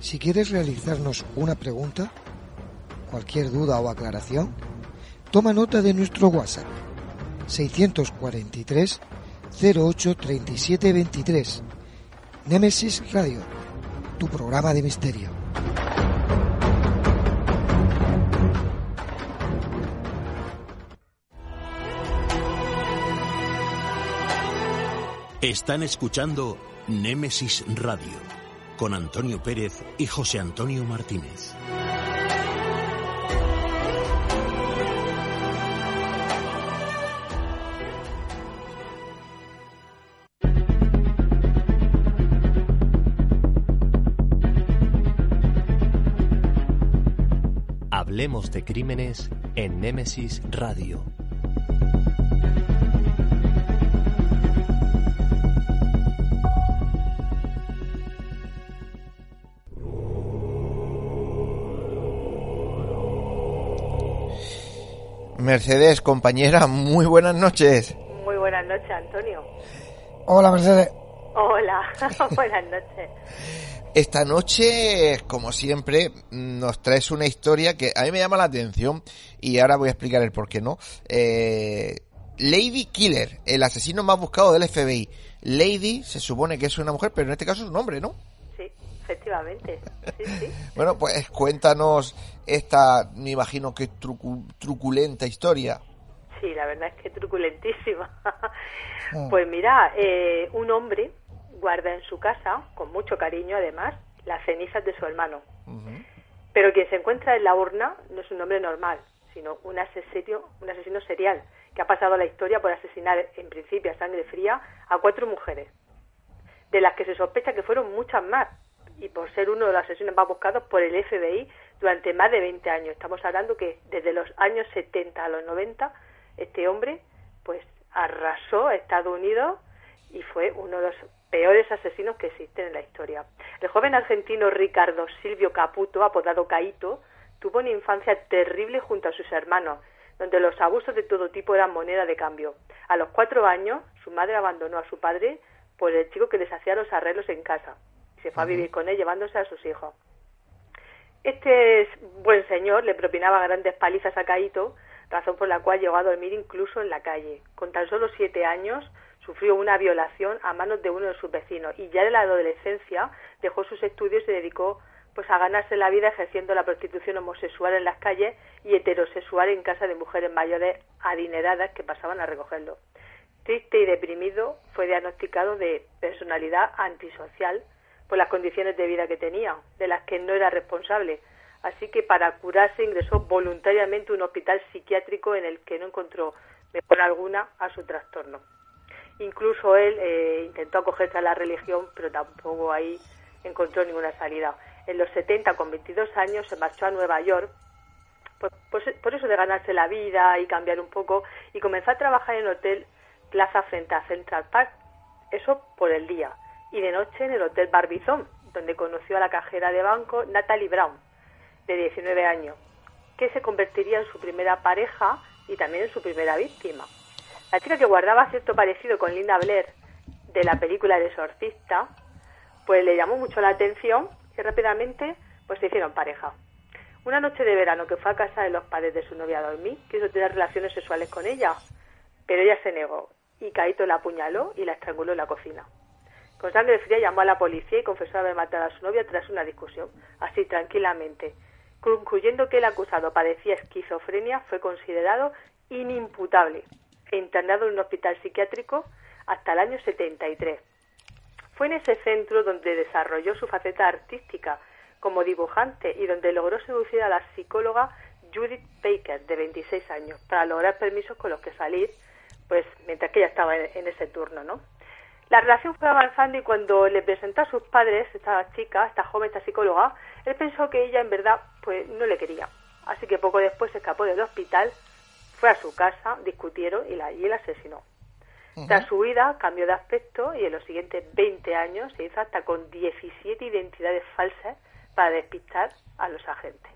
Si quieres realizarnos una pregunta, cualquier duda o aclaración, toma nota de nuestro WhatsApp 643 08 37 23. Nemesis Radio, tu programa de misterio. Están escuchando Némesis Radio con Antonio Pérez y José Antonio Martínez. Hablemos de crímenes en Némesis Radio. Mercedes, compañera, muy buenas noches. Muy buenas noches, Antonio. Hola, Mercedes. Hola, buenas noches. Esta noche, como siempre, nos traes una historia que a mí me llama la atención y ahora voy a explicar el por qué no. Eh, Lady Killer, el asesino más buscado del FBI. Lady se supone que es una mujer, pero en este caso es un hombre, ¿no? Sí, efectivamente. Sí, sí. bueno, pues cuéntanos esta, me imagino que truculenta historia. Sí, la verdad es que truculentísima. Ah. pues mira, eh, un hombre guarda en su casa, con mucho cariño además, las cenizas de su hermano. Pero quien se encuentra en la urna no es un hombre normal, sino un asesino, un asesino serial que ha pasado a la historia por asesinar en principio a sangre fría a cuatro mujeres, de las que se sospecha que fueron muchas más, y por ser uno de los asesinos más buscados por el FBI durante más de 20 años. Estamos hablando que desde los años 70 a los 90 este hombre pues arrasó a Estados Unidos y fue uno de los peores asesinos que existen en la historia. El joven argentino Ricardo Silvio Caputo, apodado Caito, tuvo una infancia terrible junto a sus hermanos, donde los abusos de todo tipo eran moneda de cambio. A los cuatro años, su madre abandonó a su padre por el chico que les hacía los arreglos en casa y se fue a vivir con él llevándose a sus hijos. Este buen señor le propinaba grandes palizas a Caito, razón por la cual llegó a dormir incluso en la calle. Con tan solo siete años sufrió una violación a manos de uno de sus vecinos y ya en la adolescencia dejó sus estudios y se dedicó pues a ganarse la vida ejerciendo la prostitución homosexual en las calles y heterosexual en casa de mujeres mayores adineradas que pasaban a recogerlo. Triste y deprimido, fue diagnosticado de personalidad antisocial por las condiciones de vida que tenía, de las que no era responsable. Así que para curarse ingresó voluntariamente a un hospital psiquiátrico en el que no encontró mejor alguna a su trastorno. Incluso él eh, intentó acogerse a la religión, pero tampoco ahí encontró ninguna salida en los 70, con 22 años, se marchó a Nueva York, pues, pues, por eso de ganarse la vida y cambiar un poco, y comenzó a trabajar en el hotel Plaza frente a Central Park, eso por el día, y de noche en el hotel Barbizón, donde conoció a la cajera de banco Natalie Brown, de 19 años, que se convertiría en su primera pareja y también en su primera víctima. La chica que guardaba cierto parecido con Linda Blair de la película El exorcista, pues le llamó mucho la atención y rápidamente pues se hicieron pareja. Una noche de verano que fue a casa de los padres de su novia a dormir, quiso tener relaciones sexuales con ella, pero ella se negó y Caito la apuñaló y la estranguló en la cocina. Con sangre fría llamó a la policía y confesó haber matado a su novia tras una discusión, así tranquilamente. Concluyendo que el acusado padecía esquizofrenia, fue considerado inimputable internado en un hospital psiquiátrico hasta el año 73. Fue en ese centro donde desarrolló su faceta artística como dibujante y donde logró seducir a la psicóloga Judith Baker, de 26 años, para lograr permisos con los que salir, pues mientras que ella estaba en, ese turno, ¿no? La relación fue avanzando y cuando le presentó a sus padres, esta chica, esta joven, esta psicóloga, él pensó que ella en verdad pues no le quería. Así que poco después se escapó del hospital, fue a su casa, discutieron y la, y él asesinó. Tras su huida cambió de aspecto y en los siguientes 20 años se hizo hasta con 17 identidades falsas para despistar a los agentes.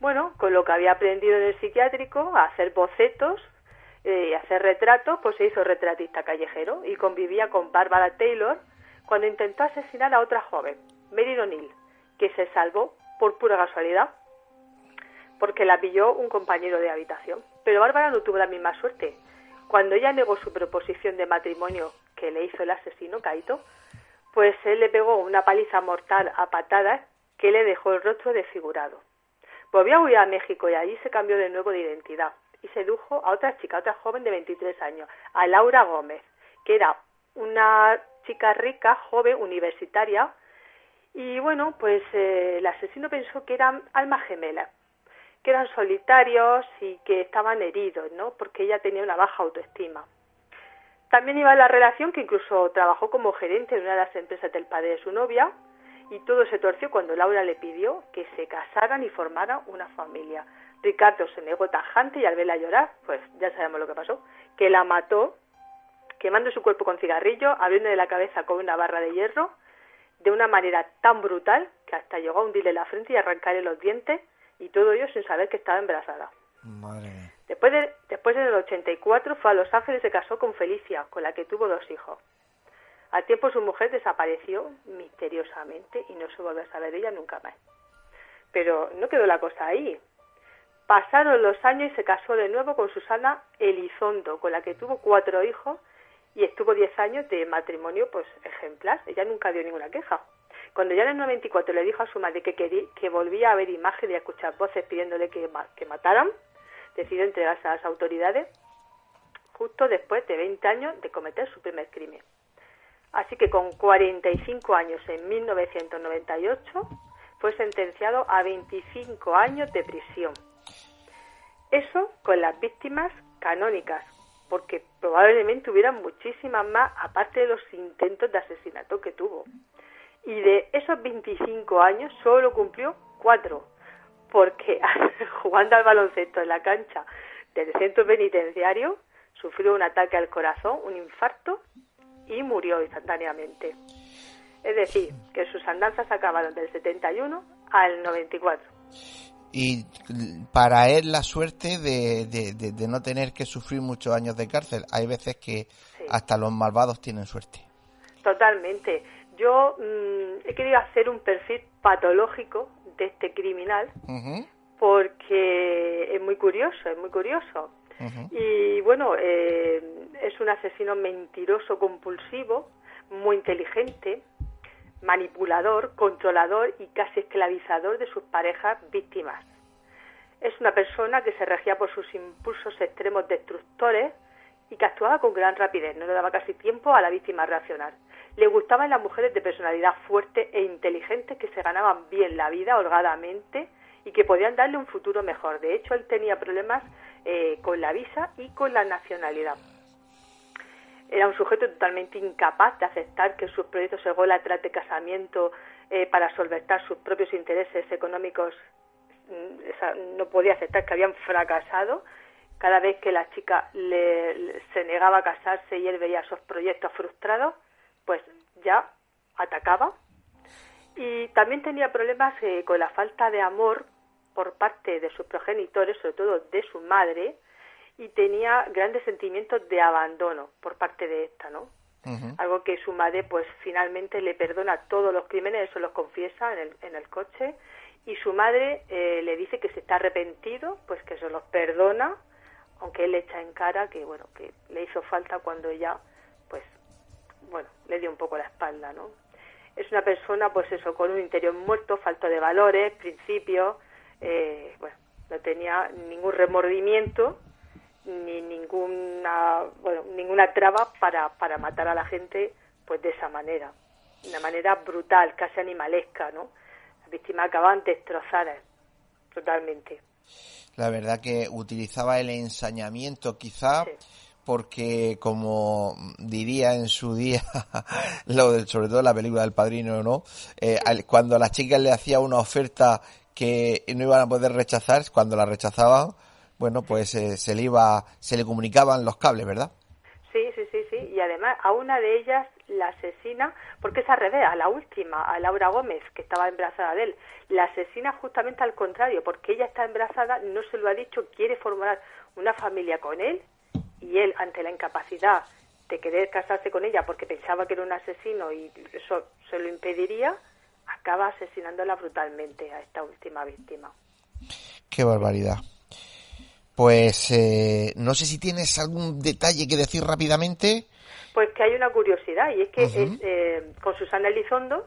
Bueno, con lo que había aprendido en el psiquiátrico, a hacer bocetos eh, y hacer retratos, pues se hizo retratista callejero y convivía con Barbara Taylor cuando intentó asesinar a otra joven, Mary O'Neill, que se salvó por pura casualidad porque la pilló un compañero de habitación. Pero Bárbara no tuvo la misma suerte. Cuando ella negó su proposición de matrimonio que le hizo el asesino Caito, pues él le pegó una paliza mortal a patadas que le dejó el rostro desfigurado. Volvió a huir a México y allí se cambió de nuevo de identidad y sedujo a otra chica, otra joven de 23 años, a Laura Gómez, que era una chica rica, joven, universitaria, y bueno, pues eh, el asesino pensó que eran almas gemelas, que eran solitarios y que estaban heridos, ¿no? Porque ella tenía una baja autoestima. También iba la relación que incluso trabajó como gerente de una de las empresas del padre de su novia y todo se torció cuando Laura le pidió que se casaran y formaran una familia. Ricardo se negó tajante y al verla llorar, pues ya sabemos lo que pasó, que la mató quemando su cuerpo con cigarrillo, abriéndole la cabeza con una barra de hierro, de una manera tan brutal que hasta llegó a hundirle la frente y arrancarle los dientes y todo ello sin saber que estaba embarazada. Después, de, después del 84 fue a Los Ángeles y se casó con Felicia, con la que tuvo dos hijos. Al tiempo su mujer desapareció misteriosamente y no se volvió a saber de ella nunca más. Pero no quedó la cosa ahí. Pasaron los años y se casó de nuevo con Susana Elizondo, con la que tuvo cuatro hijos y estuvo diez años de matrimonio pues ejemplar. Ella nunca dio ninguna queja. Cuando ya en el 94 le dijo a su madre que, quería, que volvía a ver imágenes y a escuchar voces pidiéndole que, que mataran, decidió entregarse a las autoridades justo después de 20 años de cometer su primer crimen. Así que con 45 años en 1998 fue sentenciado a 25 años de prisión. Eso con las víctimas canónicas, porque probablemente hubieran muchísimas más aparte de los intentos de asesinato que tuvo. Y de esos 25 años solo cumplió cuatro, porque jugando al baloncesto en la cancha del centro penitenciario sufrió un ataque al corazón, un infarto y murió instantáneamente. Es decir, que sus andanzas acabaron del 71 al 94. Y para él la suerte de, de, no tener que sufrir muchos años de cárcel. Hay veces que hasta los malvados tienen suerte. Totalmente. Yo mm, he querido hacer un perfil patológico de este criminal porque es muy curioso, es muy curioso. Y bueno, eh, es un asesino mentiroso, compulsivo, muy inteligente, manipulador, controlador y casi esclavizador de sus parejas víctimas. Es una persona que se regía por sus impulsos extremos destructores y que actuaba con gran rapidez, no le daba casi tiempo a la víctima reaccionar. Le gustaban las mujeres de personalidad fuerte e inteligente que se ganaban bien la vida holgadamente y que podían darle un futuro mejor. De hecho, él tenía problemas eh, con la visa y con la nacionalidad. Era un sujeto totalmente incapaz de aceptar que sus proyectos ególatras de casamiento eh, para solventar sus propios intereses económicos mm, no podía aceptar que habían fracasado. Cada vez que la chica le, se negaba a casarse y él veía esos proyectos frustrados, pues ya atacaba. Y también tenía problemas eh, con la falta de amor por parte de sus progenitores, sobre todo de su madre, y tenía grandes sentimientos de abandono por parte de esta, ¿no? Algo que su madre, pues finalmente le perdona todos los crímenes, eso los confiesa en el, en el coche, y su madre eh, le dice que se está arrepentido, pues que se los perdona, aunque él le echa en cara que, bueno, que le hizo falta cuando ella, pues, bueno, le dio un poco la espalda, ¿no? Es una persona, pues eso, con un interior muerto, falto de valores, principios, eh, bueno, no tenía ningún remordimiento ni ninguna, bueno, ninguna traba para, para matar a la gente pues de esa manera, de una manera brutal, casi animalesca, ¿no? Las víctimas acaban destrozadas totalmente. La verdad que utilizaba el ensañamiento quizá porque como diría en su día, lo sobre todo la película del padrino, ¿no? Eh, cuando a las chicas le hacía una oferta que no iban a poder rechazar, cuando la rechazaban, bueno, pues eh, se le iba, se le comunicaban los cables, ¿verdad? Sí, sí, sí, sí. Y además a una de ellas la asesina, porque es al revés, a la última, a Laura Gómez, que estaba embarazada de él, la asesina justamente al contrario, porque ella está embarazada, no se lo ha dicho, quiere formar una familia con él y él, ante la incapacidad de querer casarse con ella porque pensaba que era un asesino y eso se lo impediría, acaba asesinándola brutalmente a esta última víctima. Qué barbaridad. Pues eh, no sé si tienes algún detalle que decir rápidamente. Pues que hay una curiosidad y es que eh, con Susana Elizondo,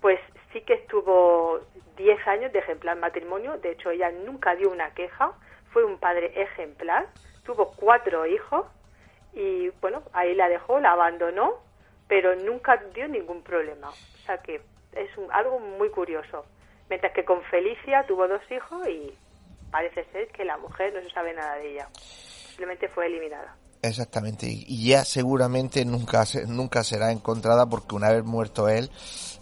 pues sí que estuvo 10 años de ejemplar matrimonio, de hecho ella nunca dio una queja, fue un padre ejemplar, tuvo cuatro hijos y bueno, ahí la dejó, la abandonó, pero nunca dio ningún problema. O sea que es un, algo muy curioso. Mientras que con Felicia tuvo dos hijos y parece ser que la mujer no se sabe nada de ella. Simplemente fue eliminada. Exactamente, y ya seguramente nunca nunca será encontrada porque una vez muerto él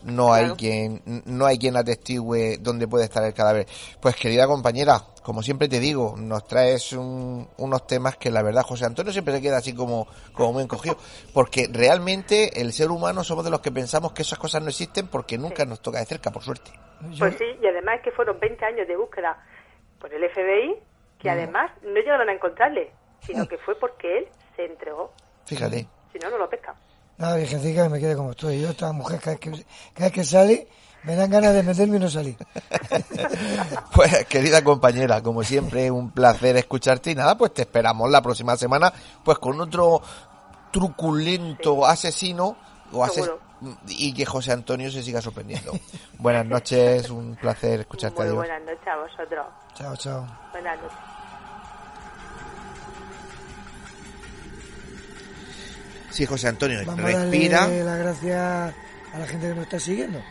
no hay quien no hay quien atestigue dónde puede estar el cadáver. Pues querida compañera, como siempre te digo, nos traes unos temas que la verdad José Antonio siempre se queda así como como muy encogido, porque realmente el ser humano somos de los que pensamos que esas cosas no existen porque nunca nos toca de cerca, por suerte. Pues sí, y además es que fueron 20 años de búsqueda por el FBI que además no llegaron a encontrarle, sino que fue porque él se entregó. Fíjate. Si no, no lo pesca. Nada, virgencita, que me quede como estoy. Yo, esta mujer, cada vez que, cada vez que sale, me dan ganas de meterme y no salir. Pues, querida compañera, como siempre, un placer escucharte y nada, pues te esperamos la próxima semana, pues con otro truculento asesino o ases- y que José Antonio se siga sorprendiendo. Buenas noches, un placer escucharte. Muy buenas noches a vosotros. Chao, chao. Buenas noches. Sí, José Antonio, Vamos a respira. darle las gracias a la gente que nos está siguiendo.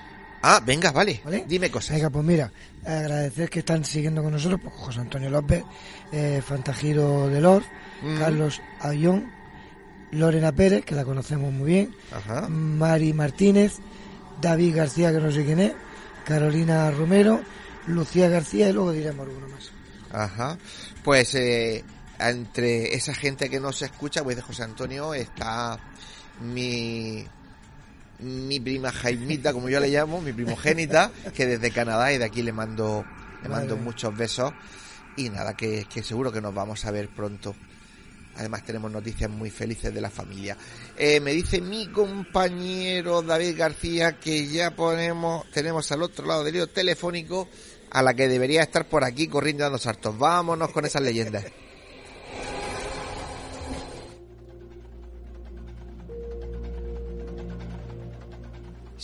Ah, venga, vale, ¿Vale? dime cosas. Venga, pues mira, agradecer que están siguiendo con nosotros pues, José Antonio López, eh, Fantagiro de Lor, Mm. Carlos Ayón, Lorena Pérez, que la conocemos muy bien, Ajá. Mari Martínez, David García, que no sé quién es, Carolina Romero, Lucía García y luego diremos alguno más. Ajá. Pues eh, entre esa gente que nos escucha, pues de José Antonio está mi mi prima Jaimita, como yo le llamo, mi primogénita, que desde Canadá y de aquí le mando le mando muchos besos y nada, que, que seguro que nos vamos a ver pronto. Además tenemos noticias muy felices de la familia. Eh, me dice mi compañero David García que ya ponemos, tenemos al otro lado del hilo telefónico a la que debería estar por aquí corriendo dando saltos. Vámonos con esas leyendas.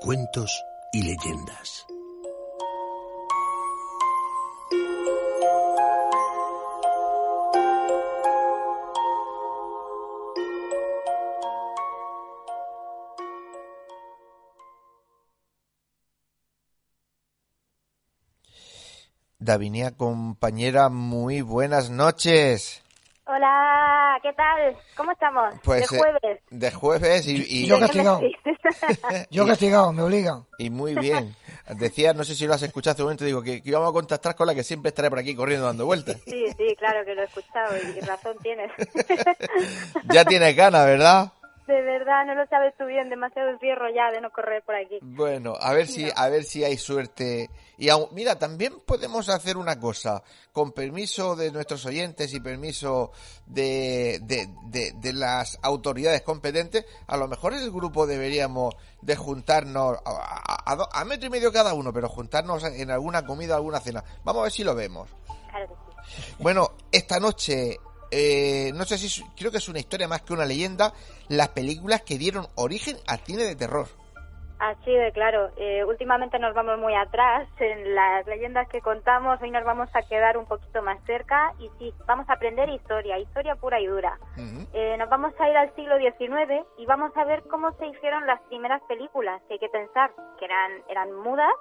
cuentos y leyendas. Davinia, compañera, muy buenas noches. Hola, ¿qué tal? ¿Cómo estamos? Pues, de eh, jueves. de jueves y, y- Yo castigado. Yo castigado, me obligan. y muy bien. Decías, no sé si lo has escuchado hace un momento, digo que, que íbamos a contactar con la que siempre estaré por aquí corriendo dando vueltas. sí, sí, claro que lo he escuchado y razón tienes. Ya tienes ganas, ¿verdad? De verdad, no lo sabes tú bien, demasiado encierro ya de no correr por aquí. Bueno, a ver si, a ver si hay suerte. Y aún- mira, también podemos hacer una cosa, con permiso de nuestros oyentes y permiso de, de, de, de las autoridades competentes, a lo mejor el grupo deberíamos de juntarnos a, a- a do- a metro y medio cada uno, pero juntarnos en alguna comida, alguna cena. Vamos a ver si lo vemos. Claro que sí. Bueno, esta noche, eh, no sé si es- creo que es una historia más que una leyenda, las películas que dieron origen al cine de terror. Así de claro. Eh, últimamente nos vamos muy atrás en las leyendas que contamos. Hoy nos vamos a quedar un poquito más cerca y sí, vamos a aprender historia, historia pura y dura. Eh, nos vamos a ir al siglo XIX y vamos a ver cómo se hicieron las primeras películas. Que hay que pensar que eran, eran mudas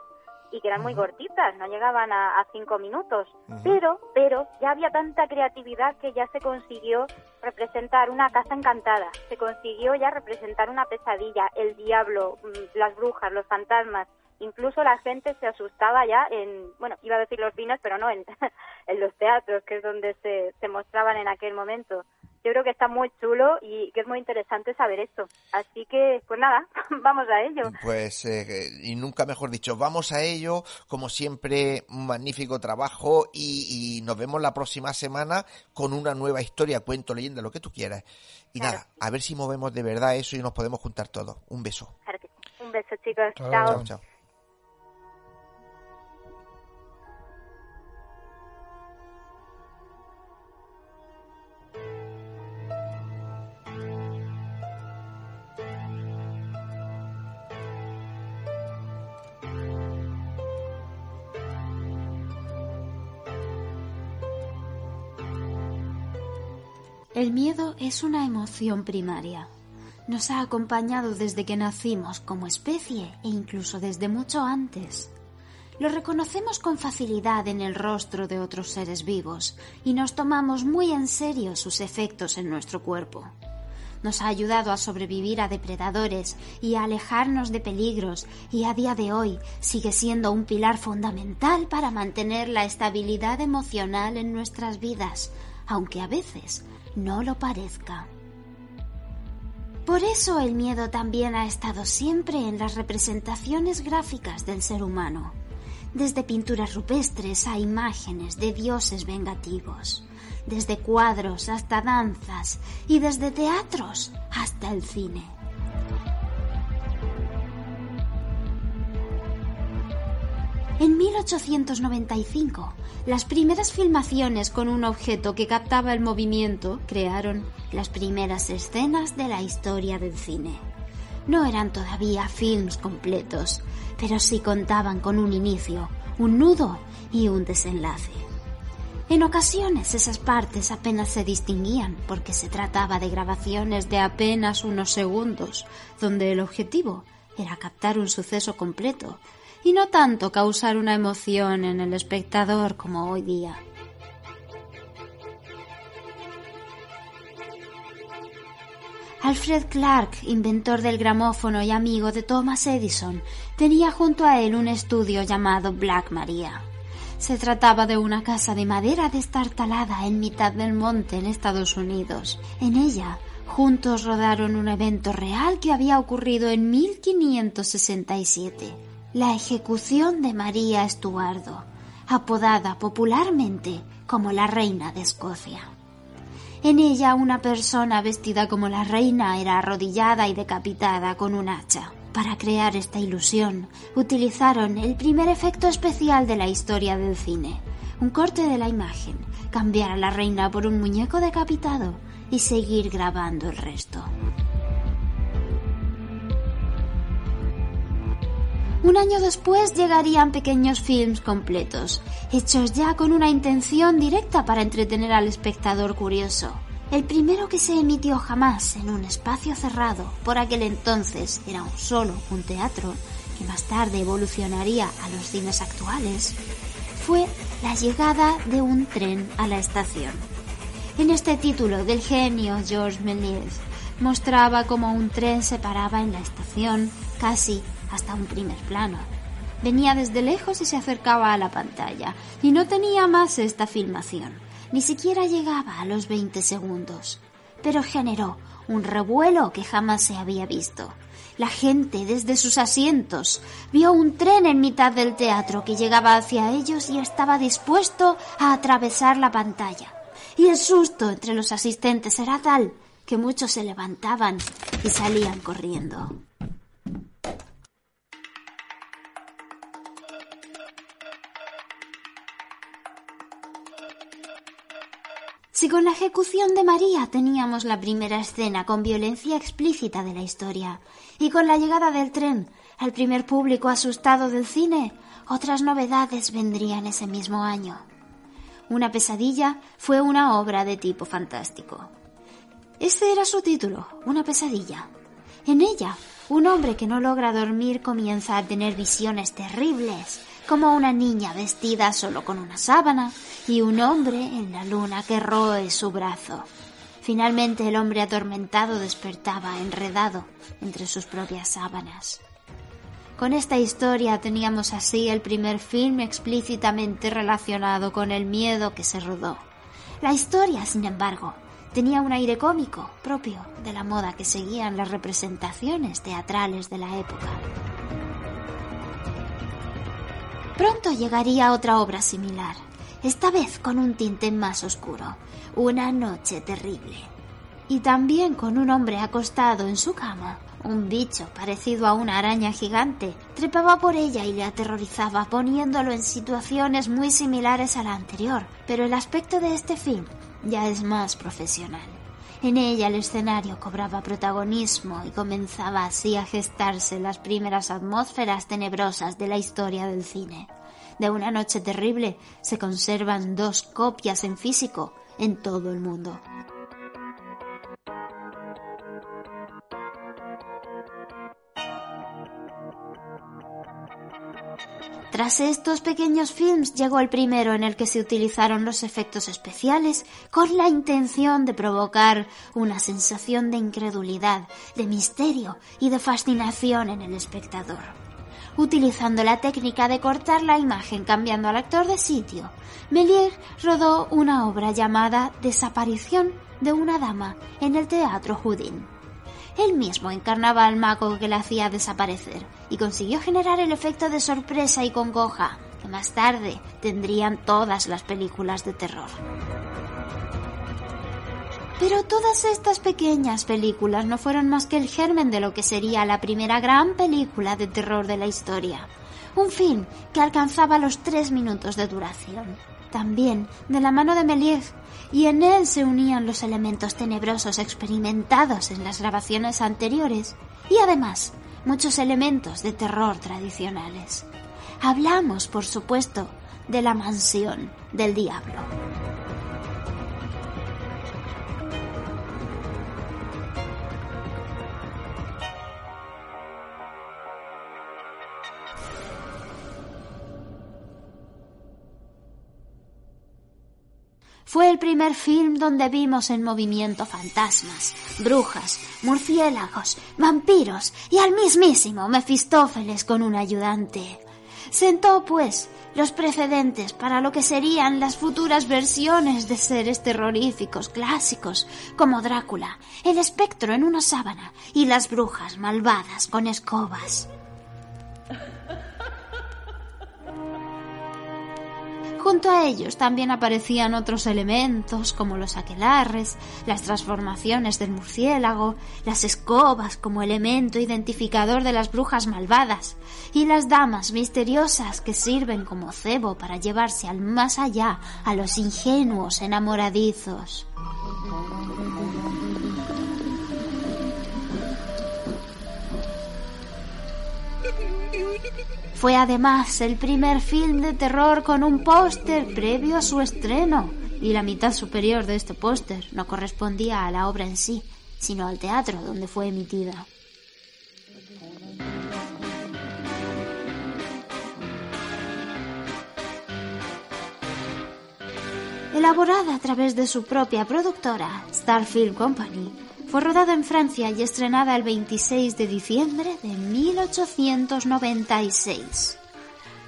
y que eran muy cortitas, no llegaban a, a cinco minutos. Pero, pero ya había tanta creatividad que ya se consiguió representar una casa encantada, se consiguió ya representar una pesadilla, el diablo, mm, las brujas, los fantasmas. Incluso la gente se asustaba ya en, bueno, iba a decir los cines, pero no, en, en los teatros, que es donde se, se mostraban en aquel momento. Yo creo que está muy chulo y que es muy interesante saber esto. Así que, pues nada, vamos a ello. Pues, eh, y nunca mejor dicho, vamos a ello. Como siempre, un magnífico trabajo y, y nos vemos la próxima semana con una nueva historia, cuento, leyenda, lo que tú quieras. Y Claro. nada, a ver si movemos de verdad eso y nos podemos juntar todos. Un beso. Claro que sí. Un beso, chicos. Chao. Chao. Chao, chao. El miedo es una emoción primaria. Nos ha acompañado desde que nacimos como especie e incluso desde mucho antes. Lo reconocemos con facilidad en el rostro de otros seres vivos y nos tomamos muy en serio sus efectos en nuestro cuerpo. Nos ha ayudado a sobrevivir a depredadores y a alejarnos de peligros y a día de hoy sigue siendo un pilar fundamental para mantener la estabilidad emocional en nuestras vidas, aunque a veces no lo parezca. Por eso el miedo también ha estado siempre en las representaciones gráficas del ser humano, desde pinturas rupestres a imágenes de dioses vengativos, desde cuadros hasta danzas y desde teatros hasta el cine. En 1895, las primeras filmaciones con un objeto que captaba el movimiento crearon las primeras escenas de la historia del cine. No eran todavía films completos, pero sí contaban con un inicio, un nudo y un desenlace. En ocasiones esas partes apenas se distinguían porque se trataba de grabaciones de apenas unos segundos, donde el objetivo era captar un suceso completo y no tanto causar una emoción en el espectador como hoy día. Alfred Clark, inventor del gramófono y amigo de Thomas Edison, tenía junto a él un estudio llamado Black Maria. Se trataba de una casa de madera destartalada en mitad del monte en Estados Unidos. En ella, juntos rodaron un evento real que había ocurrido en 1567 la ejecución de María Estuardo, apodada popularmente como la Reina de Escocia. En ella una persona vestida como la reina era arrodillada y decapitada con un hacha. Para crear esta ilusión utilizaron el primer efecto especial de la historia del cine, un corte de la imagen, cambiar a la reina por un muñeco decapitado y seguir grabando el resto. Un año después llegarían pequeños films completos, hechos ya con una intención directa para entretener al espectador curioso. El primero que se emitió jamás en un espacio cerrado, por aquel entonces era un solo un teatro, que más tarde evolucionaría a los cines actuales, fue la llegada de un tren a la estación. En este título del genio Georges Méliès mostraba cómo un tren se paraba en la estación casi hasta un primer plano. Venía desde lejos y se acercaba a la pantalla, y no tenía más esta filmación. Ni siquiera llegaba a los 20 segundos. Pero generó un revuelo que jamás se había visto. La gente desde sus asientos vio un tren en mitad del teatro que llegaba hacia ellos y estaba dispuesto a atravesar la pantalla. Y el susto entre los asistentes era tal que muchos se levantaban y salían corriendo. Si con la ejecución de María teníamos la primera escena con violencia explícita de la historia, y con la llegada del tren al primer público asustado del cine, otras novedades vendrían ese mismo año. Una pesadilla fue una obra de tipo fantástico. Este era su título, Una pesadilla. En ella, un hombre que no logra dormir comienza a tener visiones terribles como una niña vestida solo con una sábana y un hombre en la luna que roe su brazo. Finalmente el hombre atormentado despertaba enredado entre sus propias sábanas. Con esta historia teníamos así el primer film explícitamente relacionado con el miedo que se rodó. La historia, sin embargo, tenía un aire cómico propio de la moda que seguían las representaciones teatrales de la época. Pronto llegaría otra obra similar, esta vez con un tinte más oscuro, Una noche terrible. Y también con un hombre acostado en su cama. Un bicho parecido a una araña gigante trepaba por ella y le aterrorizaba poniéndolo en situaciones muy similares a la anterior, pero el aspecto de este film ya es más profesional. En ella el escenario cobraba protagonismo y comenzaba así a gestarse las primeras atmósferas tenebrosas de la historia del cine. De una noche terrible se conservan dos copias en físico en todo el mundo. Tras estos pequeños films llegó el primero en el que se utilizaron los efectos especiales con la intención de provocar una sensación de incredulidad, de misterio y de fascinación en el espectador. Utilizando la técnica de cortar la imagen cambiando al actor de sitio, Méliès rodó una obra llamada Desaparición de una dama en el Teatro Houdin. Él mismo encarnaba al mago que la hacía desaparecer y consiguió generar el efecto de sorpresa y congoja que más tarde tendrían todas las películas de terror. Pero todas estas pequeñas películas no fueron más que el germen de lo que sería la primera gran película de terror de la historia. Un film que alcanzaba los tres minutos de duración. También de la mano de Méliès, y en él se unían los elementos tenebrosos experimentados en las grabaciones anteriores y además muchos elementos de terror tradicionales. Hablamos, por supuesto, de la mansión del diablo. Fue el primer film donde vimos en movimiento fantasmas, brujas, murciélagos, vampiros y al mismísimo Mefistófeles con un ayudante. Sentó, pues, los precedentes para lo que serían las futuras versiones de seres terroríficos clásicos, como Drácula, el espectro en una sábana y las brujas malvadas con escobas. Junto a ellos también aparecían otros elementos como los aquelarres, las transformaciones del murciélago, las escobas como elemento identificador de las brujas malvadas y las damas misteriosas que sirven como cebo para llevarse al más allá a los ingenuos enamoradizos. Fue además el primer film de terror con un póster previo a su estreno, y la mitad superior de este póster no correspondía a la obra en sí, sino al teatro donde fue emitida. Elaborada a través de su propia productora, Star Film Company, fue rodada en Francia y estrenada el 26 de diciembre de 1896.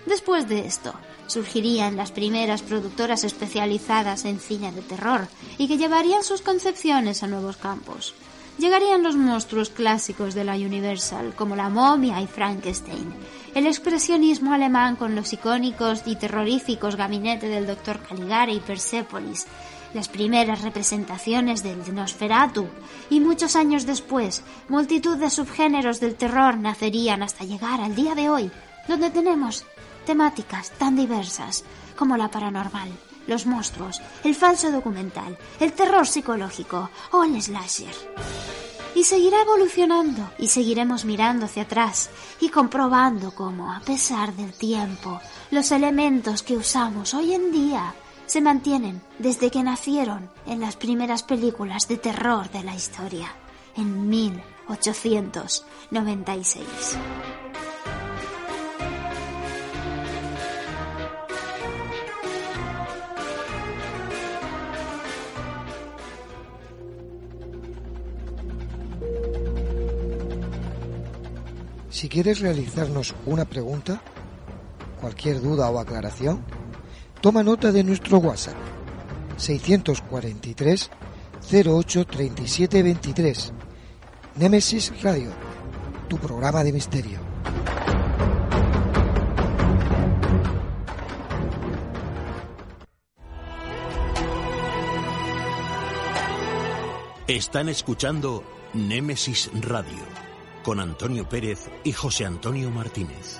Después de esto, surgirían las primeras productoras especializadas en cine de terror y que llevarían sus concepciones a nuevos campos. Llegarían los monstruos clásicos de la Universal, como la momia y Frankenstein, el expresionismo alemán con los icónicos y terroríficos gabinete del Dr. Caligari y Persepolis, las primeras representaciones del Nosferatu, y muchos años después, multitud de subgéneros del terror nacerían hasta llegar al día de hoy, donde tenemos temáticas tan diversas como la paranormal, los monstruos, el falso documental, el terror psicológico o el slasher. Y seguirá evolucionando y seguiremos mirando hacia atrás y comprobando cómo, a pesar del tiempo, los elementos que usamos hoy en día se mantienen desde que nacieron en las primeras películas de terror de la historia, en 1896. Si quieres realizarnos una pregunta, cualquier duda o aclaración, Toma nota de nuestro WhatsApp 643 08 37 23. Nemesis Radio, tu programa de misterio. Están escuchando Némesis Radio con Antonio Pérez y José Antonio Martínez.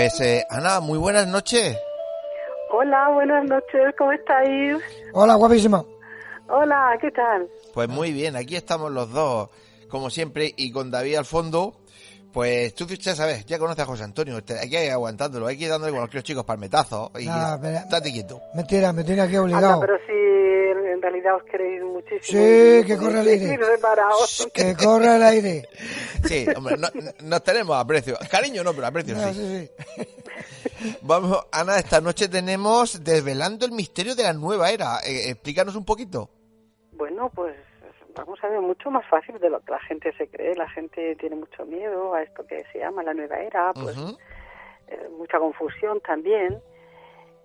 Pues eh, Ana, muy buenas noches. Hola, buenas noches, ¿cómo estáis? Hola, guapísima. Hola, ¿qué tal? Pues muy bien, aquí estamos los dos, como siempre, y con David al fondo. Pues tú ya sabes, ya conoces a José Antonio, hay que ir aguantándolo, hay que ir dándole con los chicos palmetazos y pero- estate quieto. Mentira, me tiene aquí Anda, obligado. pero si en realidad os queréis muchísimo. Sí, que corre el aire. Que corra el aire. Sí, hombre, no- nos tenemos aprecio. Cariño no, pero aprecio Ah, sí. sí, sí. Vamos, Ana, esta noche tenemos Desvelando el misterio de la nueva era. Eh, explícanos un poquito. Bueno, pues vamos a ver, mucho más fácil de lo que la gente se cree. La gente tiene mucho miedo a esto que se llama la nueva era, pues eh, mucha confusión también.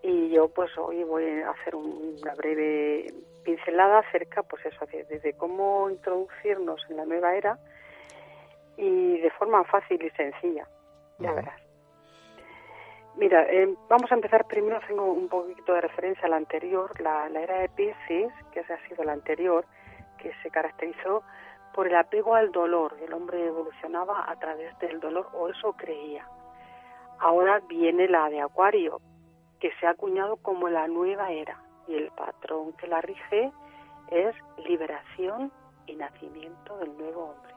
Y yo pues hoy voy a hacer un- una breve pincelada acerca, pues eso, de, de- cómo introducirnos en la nueva era y de forma fácil y sencilla. Ya Ujú. verás. Mira, eh, vamos a empezar primero haciendo un poquito de referencia a la anterior, la, la era de Pisces, que esa ha sido la anterior, que se caracterizó por el apego al dolor. El hombre evolucionaba a través del dolor, o eso creía. Ahora viene la de Acuario, que se ha acuñado como la nueva era, y el patrón que la rige es liberación y nacimiento del nuevo hombre.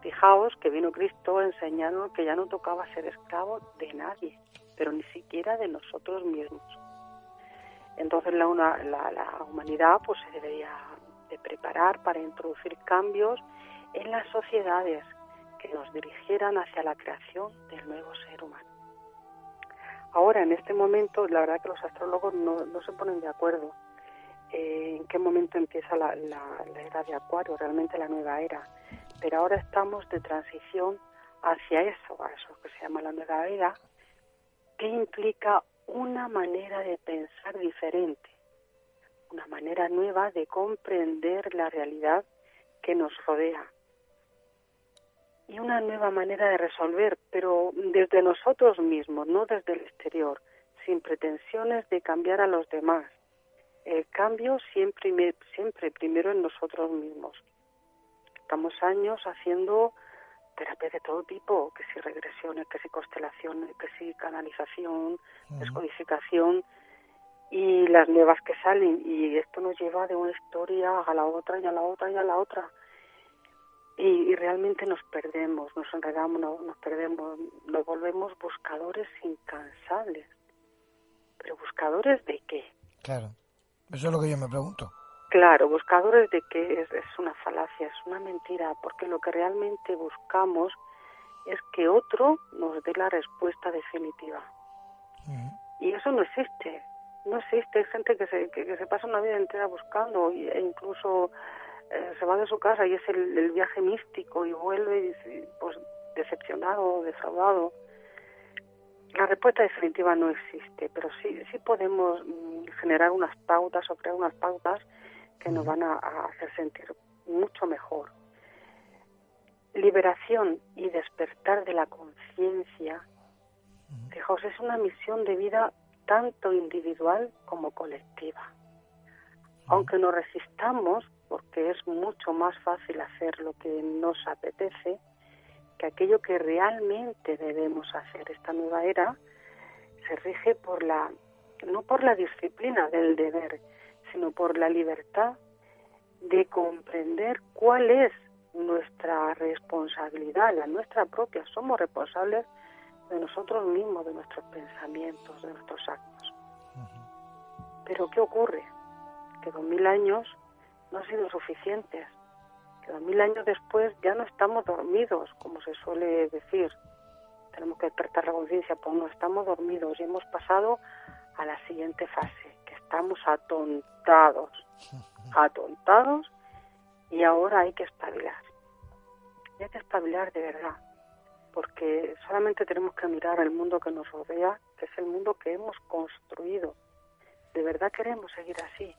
Fijaos que vino Cristo enseñando que ya no tocaba ser esclavo de nadie, pero ni siquiera de nosotros mismos. Entonces la, una- la, la humanidad pues se debería de preparar para introducir cambios en las sociedades que nos dirigieran hacia la creación del nuevo ser humano. Ahora, en este momento, la verdad que los astrólogos no, se ponen de acuerdo eh, en qué momento empieza la, la- la era de Acuario, realmente la nueva era. Pero ahora estamos de transición hacia eso, a eso que se llama la nueva era, que implica una manera de pensar diferente, una manera nueva de comprender la realidad que nos rodea y una nueva manera de resolver, pero desde nosotros mismos, no desde el exterior, sin pretensiones de cambiar a los demás. El cambio siempre, siempre primero en nosotros mismos. Estamos años haciendo terapias de todo tipo, que si regresiones, que si constelaciones, que si canalización, descodificación y las nuevas que salen y esto nos lleva de una historia a la otra y a la otra y a la otra y, y realmente nos perdemos, nos enredamos, no- nos perdemos, nos volvemos buscadores incansables. Pero buscadores de qué? Claro. Eso es lo que yo me pregunto. Claro, buscadores de qué es, es una falacia, es una mentira, porque lo que realmente buscamos es que otro nos dé la respuesta definitiva. Y eso no existe, no existe. Hay gente que se, que, que se pasa una vida entera buscando y- e incluso eh, se va de su casa y es el, el viaje místico y vuelve y dice, pues decepcionado, defraudado. La respuesta definitiva no existe, pero sí, sí podemos mm, generar unas pautas o crear unas pautas que nos van a, a hacer sentir mucho mejor. Liberación y despertar de la conciencia, fijaos, es una misión de vida tanto individual como colectiva. Aunque nos resistamos, porque es mucho más fácil hacer lo que nos apetece, que aquello que realmente debemos hacer. Esta nueva era se rige por la, no por la disciplina del deber, sino por la libertad de comprender cuál es nuestra responsabilidad, la nuestra propia. Somos responsables de nosotros mismos, de nuestros pensamientos, de nuestros actos. Pero ¿qué ocurre? Que dos mil años no han sido suficientes. Que dos mil años después ya no estamos dormidos, como se suele decir. Tenemos que despertar la conciencia, pues no estamos dormidos y hemos pasado a la siguiente fase, que estamos atontados, atontados y ahora hay que espabilar. Y hay que espabilar de verdad, porque solamente tenemos que mirar el mundo que nos rodea, que es el mundo que hemos construido verdad queremos seguir así?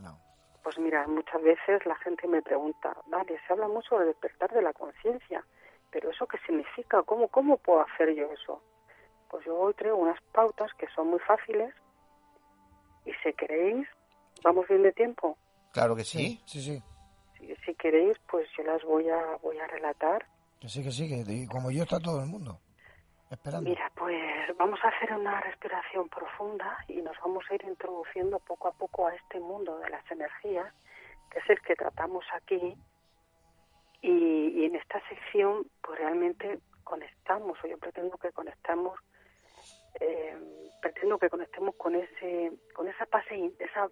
No. Pues mira, muchas veces la gente me pregunta, vale, se habla mucho de despertar de la conciencia, pero ¿eso qué significa? ¿Cómo, ¿Cómo puedo hacer yo eso? Pues yo hoy traigo unas pautas que son muy fáciles y si queréis, vamos bien de tiempo. Claro que sí. Sí, sí. Si, si queréis, pues yo las voy a, voy a relatar. Sí, que sí, que como yo está todo el mundo. Esperando. Mira, pues vamos a hacer una respiración profunda y nos vamos a ir introduciendo poco a poco a este mundo de las energías, que es el que tratamos aquí. Y, en esta sección, pues realmente conectamos, o yo pretendo que conectamos, eh, pretendo que conectemos con ese, con esa base, esa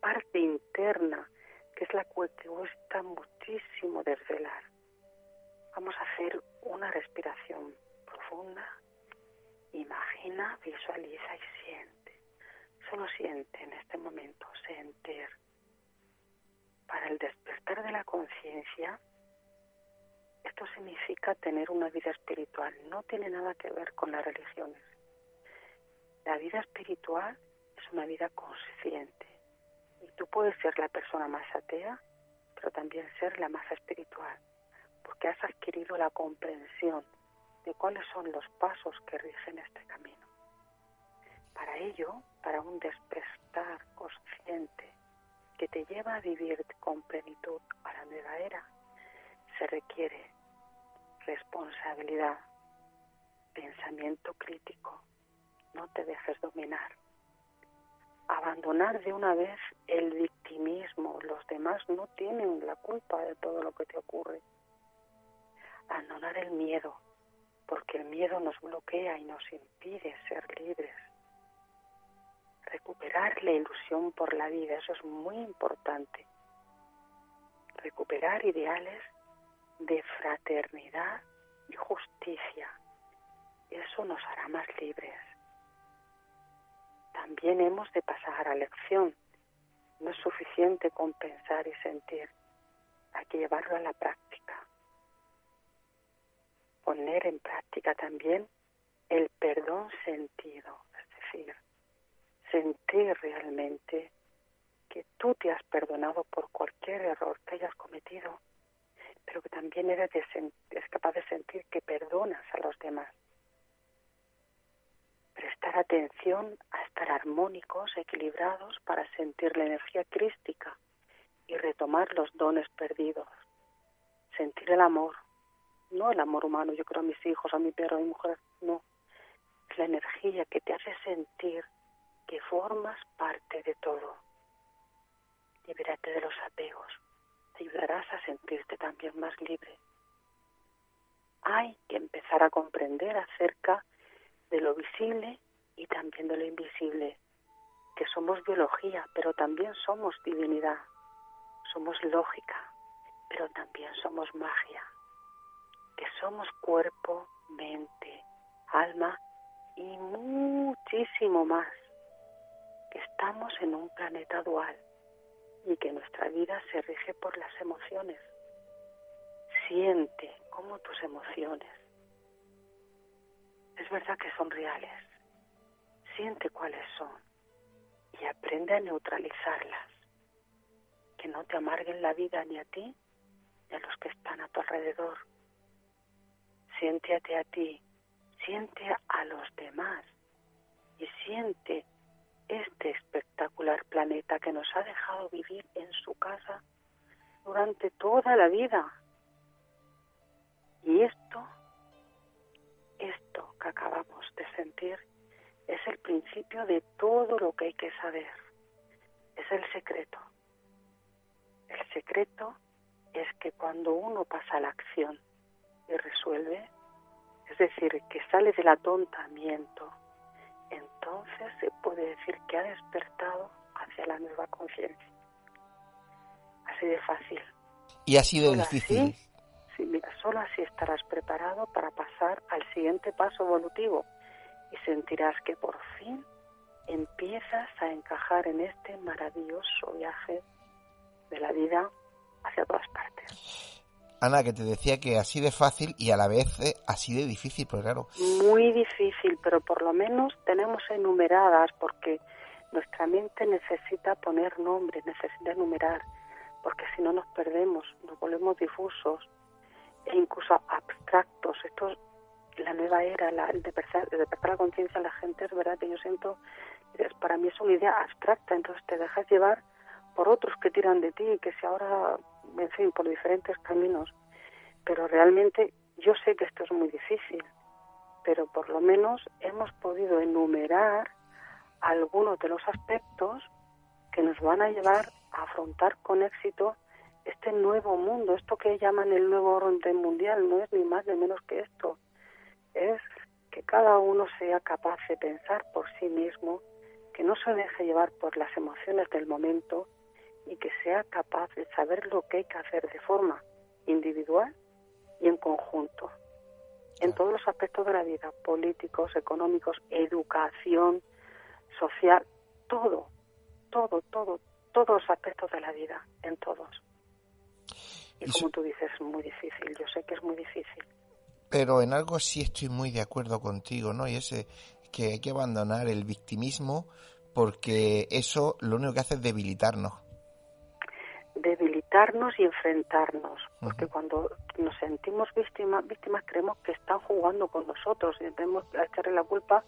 parte interna, que es la que cuesta muchísimo desvelar. Vamos a hacer una respiración profunda, imagina, visualiza y siente. Solo siente en este momento, sentir. Para el despertar de la conciencia, esto significa tener una vida espiritual. No tiene nada que ver con las religiones. La vida espiritual es una vida consciente. Y tú puedes ser la persona más atea, pero también ser la más espiritual, porque has adquirido la comprensión de cuáles son los pasos que rigen este camino. Para ello, para un despertar consciente que te lleva a vivir con plenitud a la nueva era, se requiere responsabilidad, pensamiento crítico, no te dejes dominar. Abandonar de una vez el victimismo, los demás no tienen la culpa de todo lo que te ocurre. Abandonar el miedo, porque el miedo nos bloquea y nos impide ser libres. Recuperar la ilusión por la vida, eso es muy importante. Recuperar ideales de fraternidad y justicia, eso nos hará más libres. También hemos de pasar a la acción. No es suficiente con pensar y sentir, hay que llevarlo a la práctica poner en práctica también el perdón sentido, es decir, sentir realmente que tú te has perdonado por cualquier error que hayas cometido, pero que también eres, capaz de sentir que perdonas a los demás. Prestar atención a estar armónicos, equilibrados para sentir la energía crística y retomar los dones perdidos. Sentir el amor, no el amor humano, yo creo a mis hijos, a mi perro, a mi mujer, no. Es la energía que te hace sentir que formas parte de todo. Libérate de los apegos, te ayudarás a sentirte también más libre. Hay que empezar a comprender acerca de lo visible y también de lo invisible, que somos biología, pero también somos divinidad, somos lógica, pero también somos magia que somos cuerpo, mente, alma y muchísimo más, que estamos en un planeta dual y que nuestra vida se rige por las emociones. Siente cómo tus emociones, es verdad que son reales, siente cuáles son y aprende a neutralizarlas, que no te amarguen la vida ni a ti ni a los que están a tu alrededor siéntete a ti, siente a los demás y siente este espectacular planeta que nos ha dejado vivir en su casa durante toda la vida. Y esto, esto que acabamos de sentir, es el principio de todo lo que hay que saber. Es el secreto. El secreto es que cuando uno pasa a la acción, y resuelve, es decir, que sale del atontamiento, entonces se puede decir que ha despertado hacia la nueva conciencia. Así de fácil. Y así de difícil. sí, mira, solo así estarás preparado para pasar al siguiente paso evolutivo y sentirás que por fin empiezas a encajar en este maravilloso viaje de la vida hacia todas partes. Ana, que te decía que así de fácil y a la vez eh, así de difícil, pero claro. Muy difícil, pero por lo menos tenemos enumeradas, porque Nuestra mente necesita poner nombre, necesita enumerar, porque si no nos perdemos, nos volvemos difusos e incluso abstractos. Esto es la nueva era, la, el despertar, la conciencia de la gente, es verdad que yo siento, para mí es una idea abstracta, entonces te dejas llevar por otros que tiran de ti, que si ahora, en fin, por diferentes caminos. Pero realmente yo sé que esto es muy difícil, pero por lo menos hemos podido enumerar algunos de los aspectos que nos van a llevar a afrontar con éxito este nuevo mundo, esto que llaman el nuevo orden mundial, no es ni más ni menos que esto, es que cada uno sea capaz de pensar por sí mismo, que no se deje llevar por las emociones del momento y que sea capaz de saber lo que hay que hacer de forma individual y en conjunto, en todos los aspectos de la vida, políticos, económicos, educación, social, todo, todo, todo, todos los aspectos de la vida, en todos. Y como tú dices, es muy difícil, yo sé que es muy difícil. Pero en algo sí estoy muy de acuerdo contigo, ¿no? Y es que hay que abandonar el victimismo porque eso lo único que hace es debilitarnos. Debilitarnos y enfrentarnos, porque cuando nos sentimos víctimas, víctimas creemos que están jugando con nosotros y tenemos que echarle la culpa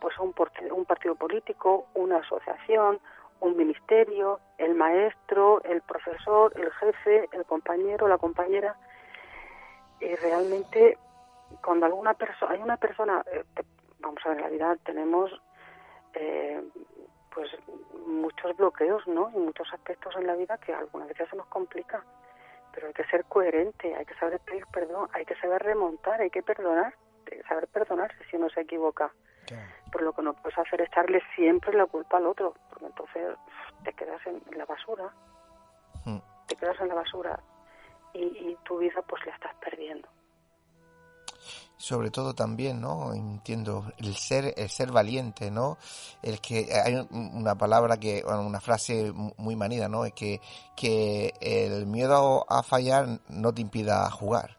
pues a un, un partido político, una asociación, un ministerio, el maestro, el profesor, el jefe, el compañero, la compañera. Y realmente, cuando alguna persona, hay una persona, eh, vamos a ver, en la vida tenemos eh, pues muchos bloqueos, ¿no? Y muchos aspectos en la vida que algunas veces se nos complica. Pero hay que ser coherente, hay que saber pedir perdón, hay que saber remontar, hay que perdonar, hay que saber perdonarse si uno se equivoca. Por lo que no puedes hacer es echarle siempre la culpa al otro, porque entonces te quedas en, la basura, hmm. te quedas en la basura y, y tu vida pues la estás perdiendo sobre todo también, ¿no? Entiendo el ser el ser valiente, ¿no? El que hay una palabra que una frase muy manida, ¿no? Es que que el miedo a fallar no te impida jugar.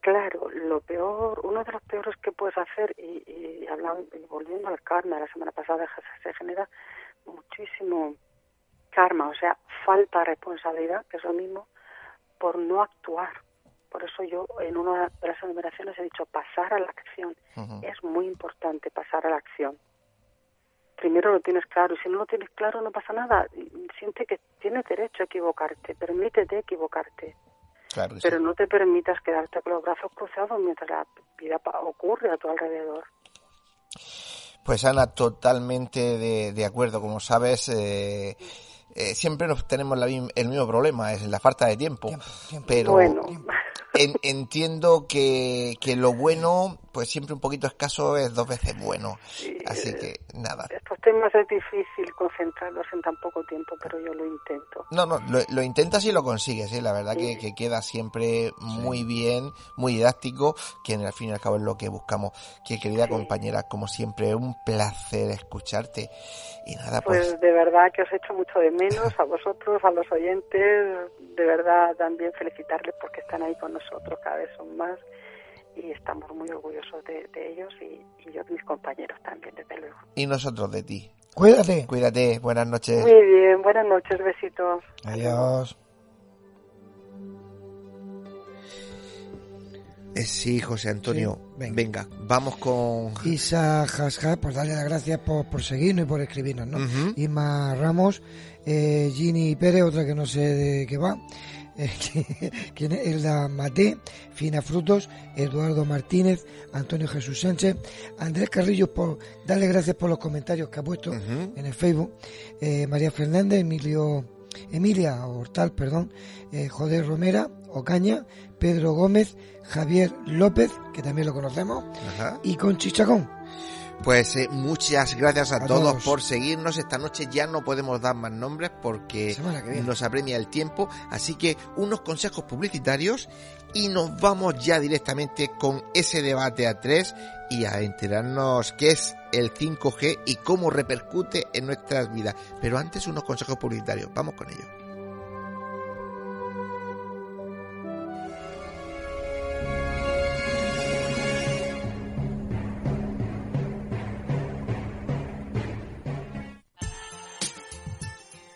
Claro, lo peor, uno de los peores que puedes hacer y, y y volviendo al karma la semana pasada se genera muchísimo karma, o sea, falta de responsabilidad, que es lo mismo, por no actuar por eso yo en una de las enumeraciones he dicho pasar a la acción. Es muy importante pasar a la acción. Primero lo tienes claro y si no lo tienes claro no pasa nada. Siente que tienes derecho a equivocarte, permítete equivocarte. pero no te permitas quedarte con los brazos cruzados mientras la vida ocurre a tu alrededor. Pues Ana, totalmente de, de acuerdo. Como sabes, eh, eh, siempre nos tenemos la, el mismo problema, es la falta de tiempo. Pero bueno entiendo que, que lo bueno, pues siempre un poquito escaso es dos veces bueno. Así que nada. Estos temas es difícil concentrarlos en tan poco tiempo, pero yo lo intento. No, no, lo, intentas y lo consigues, ¿eh? la verdad que, que, queda siempre muy bien, muy didáctico, que al fin y al cabo es lo que buscamos. Que querida compañera, como siempre, un placer escucharte. Y nada, pues... Pues de verdad que os echo mucho de menos a vosotros, a los oyentes, de verdad también felicitarles porque están ahí con nosotros, cada vez son más y estamos muy orgullosos de, ellos y, yo de mis compañeros también, desde luego. Y nosotros de ti. Cuídate. Cuídate, buenas noches. Muy bien, buenas noches, besitos. Adiós. Eh, sí, José Antonio. venga. vamos con. Isa Jasja, por darle las gracias por, por seguirnos y por escribirnos, ¿no? Isma Ramos, eh, Ginny Pérez, otra que no sé de qué va. quien es Elda Mate, Fina Frutos, Eduardo Martínez, Antonio Jesús Sánchez, Andrés Carrillo por darle gracias por los comentarios que ha puesto en el Facebook, eh, María Fernández, Emilio, Emilia Hortal, perdón, eh, Joder Romera, Ocaña, Pedro Gómez, Javier López, que también lo conocemos, y con Chichacón. Pues eh, muchas gracias a, todos, por seguirnos. Esta noche ya no podemos dar más nombres porque nos apremia el tiempo. Así que unos consejos publicitarios y nos vamos ya directamente con ese debate a tres y a enterarnos qué es el 5G y cómo repercute en nuestras vidas. Pero antes unos consejos publicitarios. Vamos con ellos.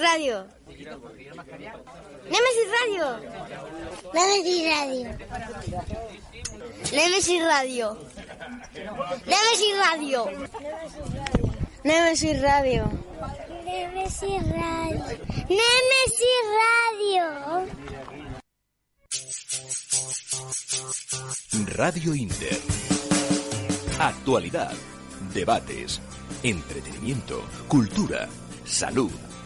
Radio. Nemesis Radio. Nemesis Radio. Nemesis Radio. Nemesis Radio. Nemesis Radio. Nemesis Radio. Nemesis Radio. Radio Inter. Actualidad, debates, entretenimiento, cultura, salud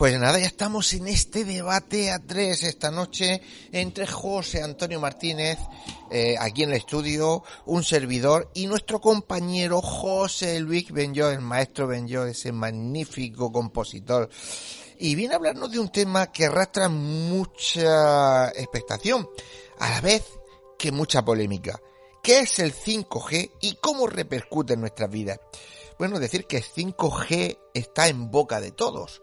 Pues nada, ya estamos en este debate a tres esta noche entre José Antonio Martínez, eh, aquí en el estudio, un servidor, y nuestro compañero José Luis Benjo, el maestro Benjo, ese magnífico compositor. Y viene a hablarnos de un tema que arrastra mucha expectación, a la vez que mucha polémica. ¿Qué es el 5G y cómo repercute en nuestras vidas? Bueno, decir que el 5G está en boca de todos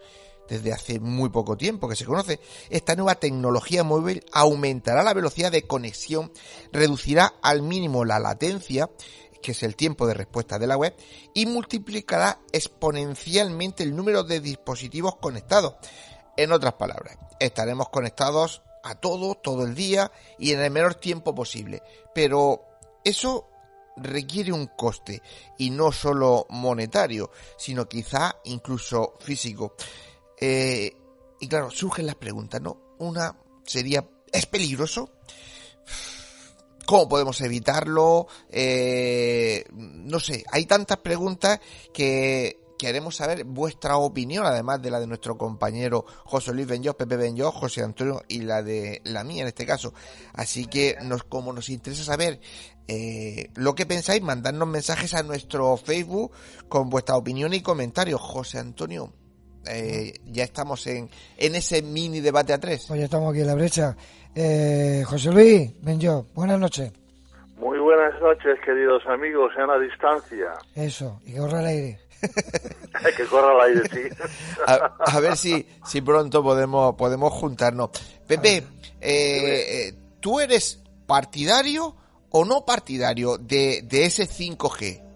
desde hace muy poco tiempo que se conoce. Esta nueva tecnología móvil aumentará la velocidad de conexión, reducirá al mínimo la latencia que es el tiempo de respuesta de la web, y multiplicará exponencialmente el número de dispositivos conectados. En otras palabras, estaremos conectados a todo, todo el día y en el menor tiempo posible. Pero eso requiere un coste y no solo monetario, sino quizá incluso físico. Eh, y claro, surgen las preguntas, ¿no? Una sería, ¿es peligroso? ¿Cómo podemos evitarlo? Eh, no sé, hay tantas preguntas que queremos saber vuestra opinión, además de la de nuestro compañero José Luis Benjó, Pepe Benjó, José Antonio y la de la mía en este caso. Así que nos, como nos interesa saber eh, lo que pensáis, mandadnos mensajes a nuestro Facebook con vuestra opinión y comentarios. José Antonio, eh, ya estamos en, en ese mini debate a tres. Pues ya estamos aquí en la brecha. Eh, José Luis Benjó, buenas noches. Muy buenas noches, queridos amigos, en la distancia. Eso, y que corra el aire. que corra el aire, sí. a, ver si, si pronto podemos, podemos juntarnos. Pepe, eh, ¿tú eres partidario o no partidario de, de ese 5G?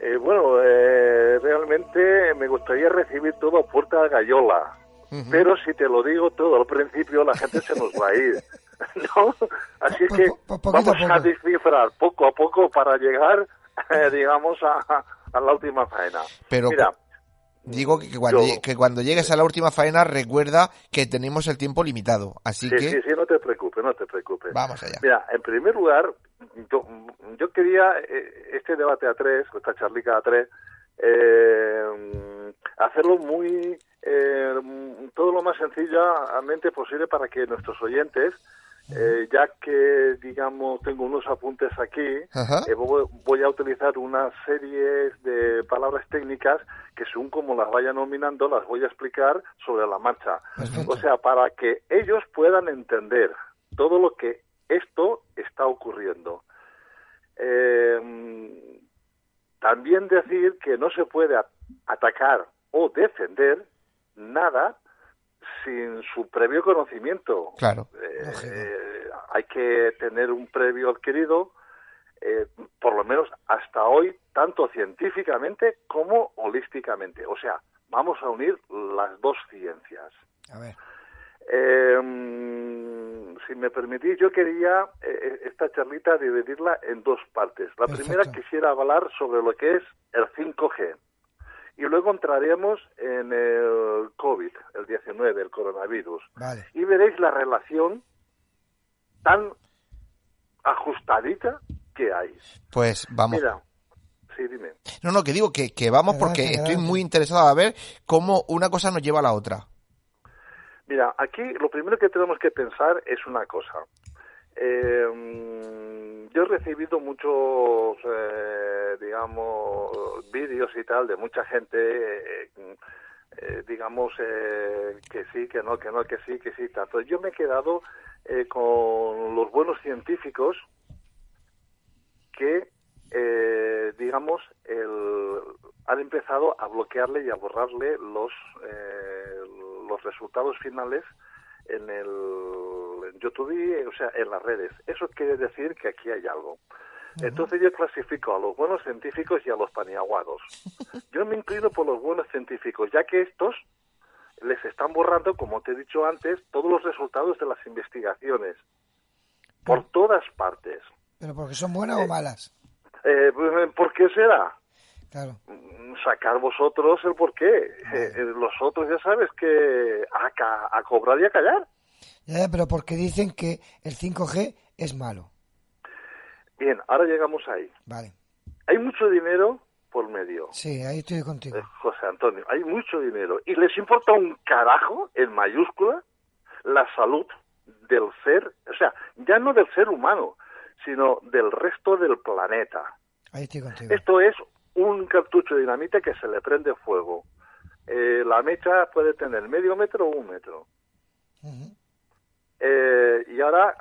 Eh, bueno, eh, realmente me gustaría recibir todo a puerta de gallola. Pero si te lo digo todo al principio, la gente se nos va a ir. ¿no? Así que vamos a descifrar poco a poco para llegar, digamos, a, a la última faena. Pero Mira, digo que cuando, que cuando llegues a la última faena recuerda que tenemos el tiempo limitado, así sí, que Sí, sí, no te preocupes, no te preocupes. Vamos allá. Mira, en primer lugar, yo, yo quería eh, este debate a tres, esta charlica a tres, eh, hacerlo muy, eh, todo lo más sencillamente posible para que nuestros oyentes eh, ya que, digamos, tengo unos apuntes aquí, eh, voy a utilizar una serie de palabras técnicas que según como las vaya nominando las voy a explicar sobre la marcha. O sea, para que ellos puedan entender todo lo que esto está ocurriendo. Eh, también decir que no se puede atacar o defender nada sin su previo conocimiento. Claro. Eh, hay que tener un previo adquirido, eh, por lo menos hasta hoy, tanto científicamente como holísticamente. O sea, vamos a unir las dos ciencias. A ver. Eh, si me permitís, yo quería eh, esta charlita dividirla en dos partes. La Perfecto. primera quisiera hablar sobre lo que es el 5G. Y luego entraremos en el COVID, el 19, el coronavirus. Vale. Y veréis la relación tan ajustadita que hay. pues vamos. Mira, sí, dime. No, no, que digo que, que vamos porque estoy muy interesado a ver cómo una cosa nos lleva a la otra. Mira, aquí lo primero que tenemos que pensar es una cosa. Eh, yo he recibido muchos, eh, digamos, vídeos y tal de mucha gente, eh, eh, digamos, que sí, que no, que no, que sí, que sí, tanto. Yo me he quedado con los buenos científicos que, digamos, el, han empezado a bloquearle y a borrarle los, los resultados finales en el en YouTube, y, o sea, en las redes. Eso quiere decir que aquí hay algo. Entonces yo clasifico a los buenos científicos y a los paniaguados. Yo me inclino por los buenos científicos, ya que estos les están borrando, como te he dicho antes, todos los resultados de las investigaciones. Por todas partes. ¿Pero porque son buenas o malas? Eh, ¿Por qué será? Claro. sacar vosotros el porqué. Eh, eh, los otros ya sabes que a, ca- a cobrar y a callar. Ya, ya, pero porque dicen que el 5G es malo. Bien, ahora llegamos ahí. Vale. Hay mucho dinero por medio, Sí, ahí estoy contigo. eh, José Antonio. Hay mucho dinero. Y les importa un carajo, en mayúscula, la salud del ser, o sea, ya no del ser humano, sino del resto del planeta. Ahí estoy contigo. Esto es un cartucho de dinamita que se le prende fuego. Eh, la mecha puede tener medio metro o un metro. Eh, y ahora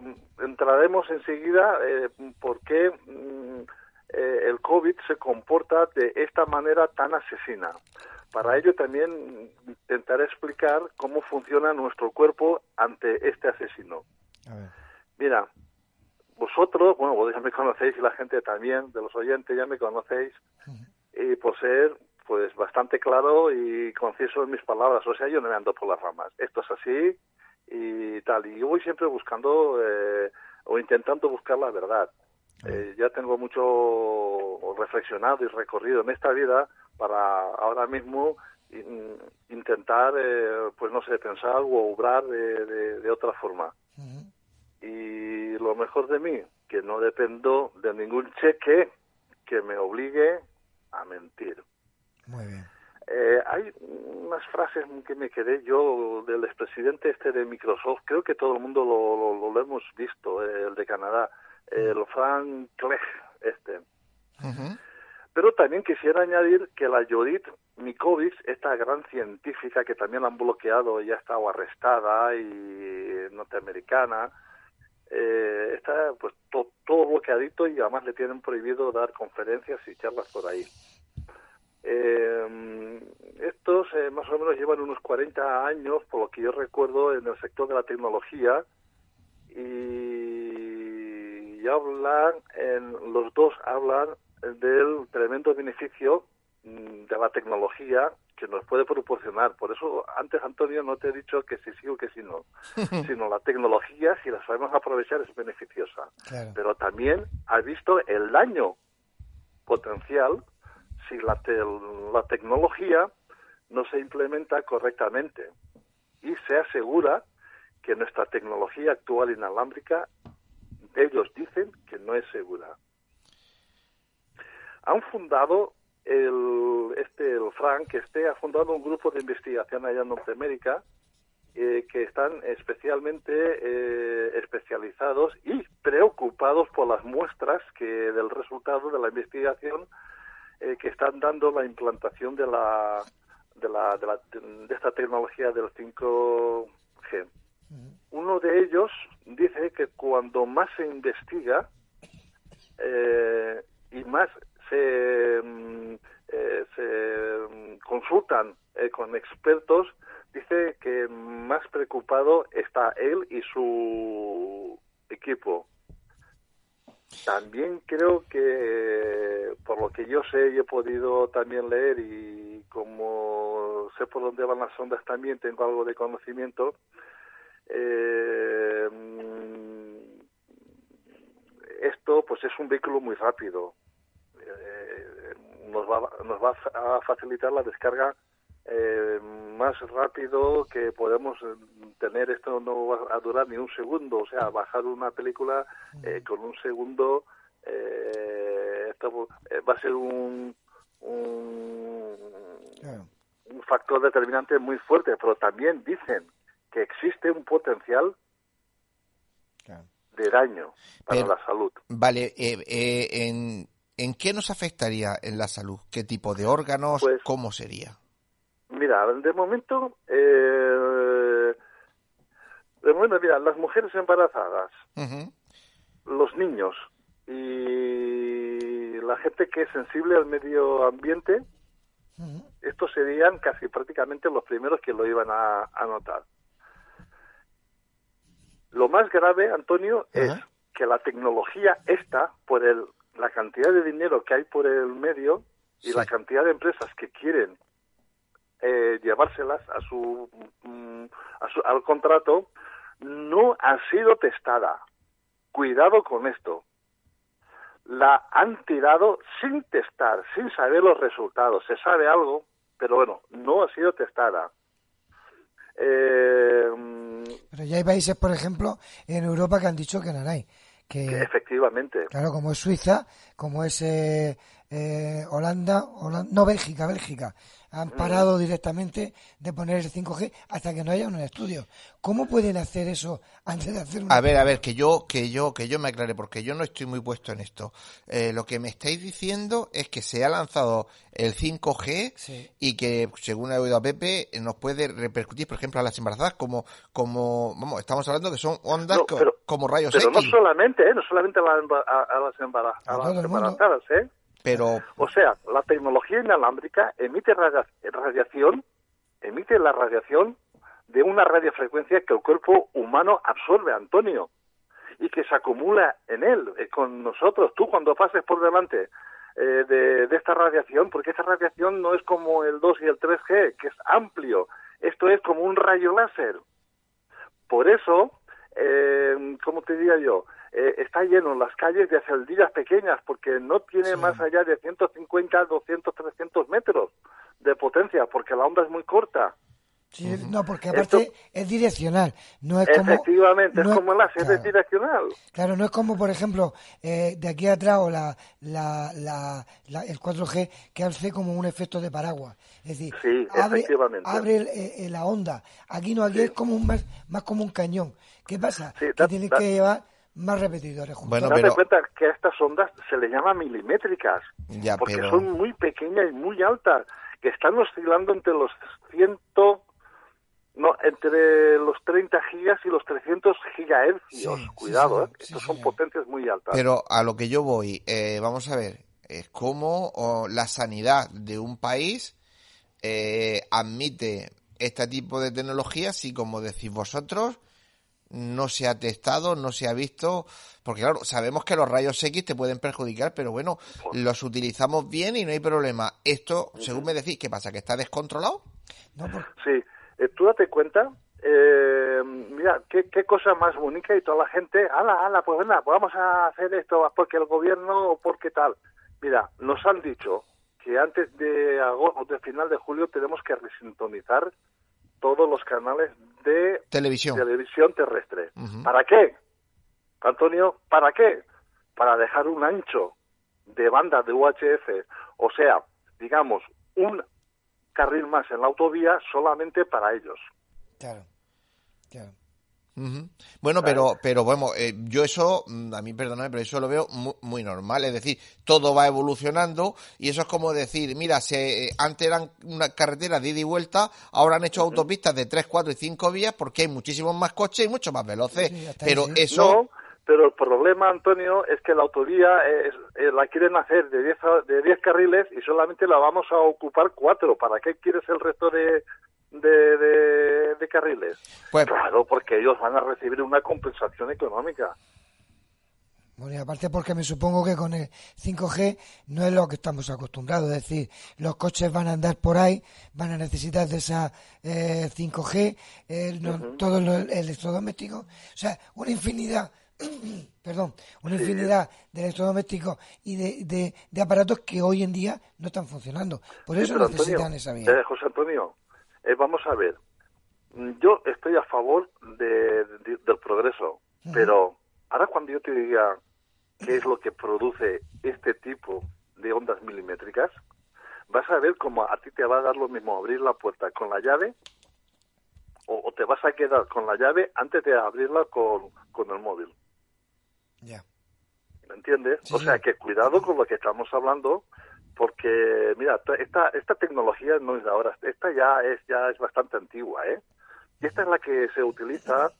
mm, entraremos enseguida eh, por qué mm, eh, el COVID se comporta de esta manera tan asesina. Para ello también intentaré explicar cómo funciona nuestro cuerpo ante este asesino. A ver. Mira, vosotros, bueno, vosotros ya me conocéis y la gente también, de los oyentes ya me conocéis, y por ser pues bastante claro y conciso en mis palabras, o sea, yo no me ando por las ramas, esto es así y tal, y yo voy siempre buscando eh, o intentando buscar la verdad. Eh, ya tengo mucho reflexionado y recorrido en esta vida para ahora mismo in- intentar, eh, pues no sé, pensar o obrar de, de- de otra forma. Y lo mejor de mí, que no dependo de ningún cheque que me obligue a mentir. Muy bien. Eh, hay unas frases que me quedé yo del expresidente este de Microsoft, creo que todo el mundo lo, lo- lo hemos visto, eh, el de Canadá, el Frank Clegg este. Pero también quisiera añadir que la Judith Mikovic, esta gran científica que también la han bloqueado y ha estado arrestada y norteamericana, eh, está pues to- todo bloqueadito y además le tienen prohibido dar conferencias y charlas por ahí. Eh, estos eh, más o menos llevan unos 40 años, por lo que yo recuerdo, en el sector de la tecnología y, y hablan, en, los dos hablan del tremendo beneficio mm, de la tecnología que nos puede proporcionar. Por eso antes, Antonio, no te he dicho que sí sí o que sí no, sino la tecnología, si la sabemos aprovechar, es beneficiosa. Claro. Pero también has visto el daño potencial si la, te- la tecnología no se implementa correctamente y se asegura que nuestra tecnología actual inalámbrica, ellos dicen que no es segura. Han fundado el, este, el Frank, este ha fundado un grupo de investigación allá en Norteamérica eh, que están especialmente eh, especializados y preocupados por las muestras que del resultado de la investigación eh, que están dando la implantación de la de la, de, la- de esta tecnología del 5G. Uno de ellos dice que cuando más se investiga eh, y más se, consultan eh, con expertos, dice que más preocupado está él y su equipo. También creo que, por lo que yo sé y he podido también leer y como sé por dónde van las ondas también, tengo algo de conocimiento, eh, esto pues es un vehículo muy rápido. Nos va, nos va a facilitar la descarga eh, más rápido que podemos eh, tener. Esto no va a durar ni un segundo. O sea, bajar una película eh, con un segundo eh, esto eh, va a ser un, un, un factor determinante muy fuerte. Pero también dicen que existe un potencial de daño para Pero- la salud. Vale, eh, eh, ¿en, ¿en qué nos afectaría en la salud? ¿Qué tipo de órganos? Pues- ¿Cómo sería? Mira, de momento, eh, de momento, mira, las mujeres embarazadas, los niños y la gente que es sensible al medio ambiente, estos serían casi prácticamente los primeros que lo iban a, a notar. Lo más grave, Antonio, es que la tecnología esta, por el, la cantidad de dinero que hay por el medio y la cantidad de empresas que quieren eh, llevárselas a su, mm, a su- al contrato, no ha sido testada. Cuidado con esto. La han tirado sin testar, sin saber los resultados. Se sabe algo, pero bueno, no ha sido testada. Eh, mm, Pero ya hay países, por ejemplo, en Europa que han dicho que no hay. Que, efectivamente. claro, como es Suiza, como es eh, eh, Holanda, Holan- no Bélgica, Bélgica, han parado directamente de poner el 5G hasta que no haya un estudio. ¿Cómo pueden hacer eso antes de hacer un A ver, a ver, que yo, que yo, que yo me aclare, porque yo no estoy muy puesto en esto. Eh, lo que me estáis diciendo es que se ha lanzado el 5G Sí. y que, según he oído a Pepe, nos puede repercutir, por ejemplo, a las embarazadas como, como, vamos, estamos hablando que son ondas No, pero- como rayos Pero no X. solamente, ¿eh? no solamente a, la a- a las, embara- a A las embarazadas, ¿eh? Pero, O sea, la tecnología inalámbrica emite radia- radiación, emite la radiación de una radiofrecuencia que el cuerpo humano absorbe, Antonio. y que se acumula en él, eh, con nosotros. Tú cuando pases por delante eh, de, esta radiación, porque esta radiación no es como el 2 y el 3G, que es amplio, esto es como un rayo láser. Por eso, eh, como te diría yo, eh, está lleno en las calles de celdillas pequeñas, porque no tiene más allá de 150, 200, 300 metros de potencia, porque la onda es muy corta. Sí, no, porque aparte es direccional. No es como, efectivamente, es como el láser, es direccional. Claro, no es como, por ejemplo, eh, de aquí atrás o la, la, la, el 4G que hace como un efecto de paraguas. Es decir, abre, abre eh, la onda. Aquí no, aquí es como un, más, más como un cañón. ¿Qué pasa? que tienes que llevar más repetidores juntos. Bueno, pero... cuenta que a estas ondas se le llama milimétricas, porque son muy pequeñas y muy altas, que están oscilando entre los ciento no, entre los 30 gigas y los 300 gigahercios. Cuidado, ¿eh? Estos son potencias muy altas. Pero a lo que yo voy, eh, vamos a ver, es cómo la sanidad de un país eh, admite este tipo de tecnologías y, como decís vosotros, no se ha testado, no se ha visto, porque claro, sabemos que los rayos X te pueden perjudicar, pero bueno, los utilizamos bien y no hay problema. Esto, según me decís, ¿qué pasa? ¿Que está descontrolado? No, Sí, eh, tú date cuenta, eh, mira, qué, qué cosa más bonita y toda la gente, ala, ala, pues venga, pues vamos a hacer esto porque el gobierno o porque tal. Mira, nos han dicho que antes de agosto, de final de julio, tenemos que resintonizar todos los canales de televisión, televisión terrestre. ¿Para qué? Antonio, ¿para qué? Para dejar un ancho de banda de UHF, o sea, digamos, un carril más en la autovía solamente para ellos. Claro, claro. Bueno, pero, pero bueno, eh, yo eso, mm, a mí perdóname, pero eso lo veo muy, normal. Es decir, todo va evolucionando y eso es como decir, mira, se, eh, antes eran una carretera de ida y vuelta, ahora han hecho autopistas de 3, 4 y 5 vías porque hay muchísimos más coches y mucho más veloces. pero eso... pero el problema, Antonio, es que la autovía es, eh, la quieren hacer de 10 de 10 carriles y solamente la vamos a ocupar 4. ¿Para qué quieres el resto de, de, de, carriles? Pues, claro, porque ellos van a recibir una compensación económica. Bueno, y aparte porque me supongo que con el 5G no es lo que estamos acostumbrados, es decir, los coches van a andar por ahí, van a necesitar de esa 5G, eh, todos los electrodomésticos, o sea, una infinidad, perdón, una infinidad de electrodomésticos y de, de, aparatos que hoy en día no están funcionando. Por eso necesitan esa vía. Eh, José Antonio, eh, vamos a ver, yo estoy a favor de, del progreso, pero ahora cuando yo te diga qué es lo que produce este tipo de ondas milimétricas, vas a ver cómo a ti te va a dar lo mismo abrir la puerta con la llave o, te vas a quedar con la llave antes de abrirla con, con el móvil. Ya. ¿Me entiendes? o sea, que cuidado con lo que estamos hablando, porque mira esta esta tecnología no es de ahora esta ya es ya es bastante antigua eh y esta es la que se utiliza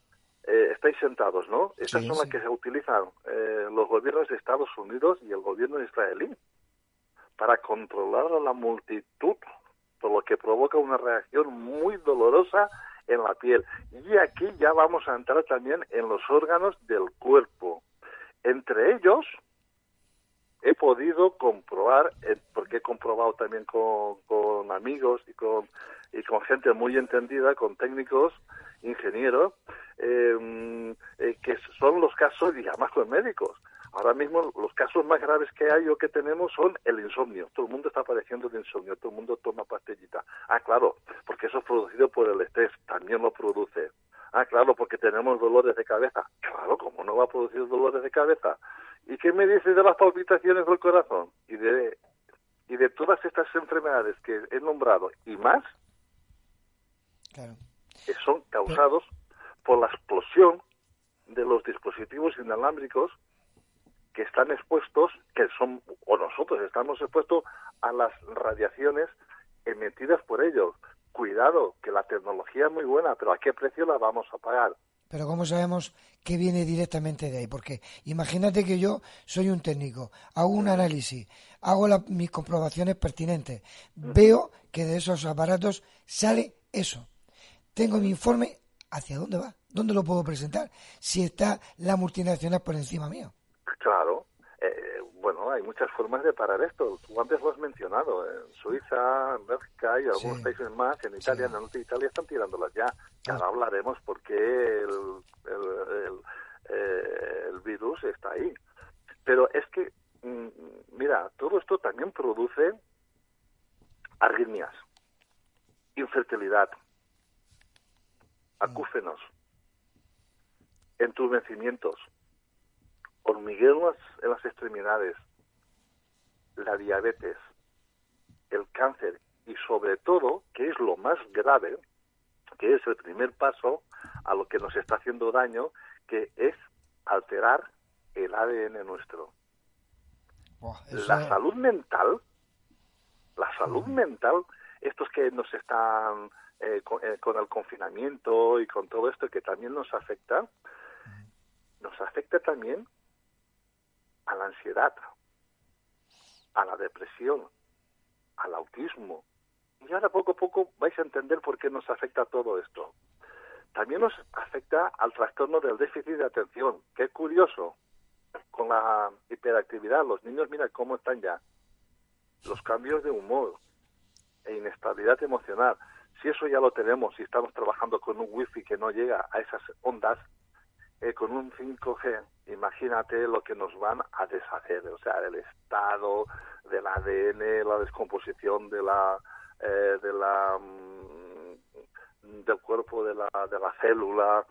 eh, estáis sentados no estas son las que se utilizan eh, los gobiernos de Estados Unidos y el gobierno israelí para controlar a la multitud por lo que provoca una reacción muy dolorosa en la piel. Y aquí ya vamos a entrar también en los órganos del cuerpo. Entre ellos he podido comprobar, eh, porque he comprobado también con, amigos y con, y con gente muy entendida, con técnicos, ingenieros, em, eh, que son los casos, y además con médicos. Ahora mismo los casos más graves que hay o que tenemos son el insomnio. Todo el mundo está padeciendo de insomnio, todo el mundo toma pastillita. Ah, claro, porque eso es producido por el estrés, también lo produce. Ah, claro, porque tenemos dolores de cabeza. Claro, ¿cómo no va a producir dolores de cabeza? ¿Y qué me dice de las palpitaciones del corazón? Y de, y de todas estas enfermedades que he nombrado y más, que son causados por la explosión de los dispositivos inalámbricos que están expuestos, que son, o nosotros estamos expuestos a las radiaciones emitidas por ellos. Cuidado, que la tecnología es muy buena, pero ¿a qué precio la vamos a pagar? Pero ¿cómo sabemos que viene directamente de ahí? Porque imagínate que yo soy un técnico, hago un análisis, hago mis comprobaciones pertinentes, veo que de esos aparatos sale eso. Tengo mi informe ¿hacia dónde va? ¿Dónde lo puedo presentar? Si está la multinacional por encima mío. Claro. Eh, bueno, hay muchas formas de parar esto. Tú antes lo has mencionado. En Suiza, en Bélgica y algunos países más, en Italia, en el norte de Italia están tirándolas ya. Ahora hablaremos por qué el, el, eh, el, virus está ahí. Pero es que, mm, mira, todo esto también produce arritmias, infertilidad, acúfenos, entumecimientos, hormigueos en las extremidades, la diabetes, el cáncer y sobre todo, que es lo más grave, que es el primer paso a lo que nos está haciendo daño, que es alterar el ADN nuestro. La salud mental, la salud mental, estos que nos están eh, eh, con, el confinamiento y con todo esto que también nos afecta, nos afecta también a la ansiedad, a la depresión, al autismo. Y ahora poco a poco vais a entender por qué nos afecta todo esto. También nos afecta al trastorno del déficit de atención. Qué curioso. Con la hiperactividad, los niños, mira cómo están ya. Los cambios de humor e inestabilidad emocional. Si eso ya lo tenemos y estamos trabajando con un wifi que no llega a esas ondas, eh, con un 5G, imagínate lo que nos van a deshacer, o sea, el estado del ADN, la descomposición de la, eh, de la mm, del cuerpo de la, de la célula.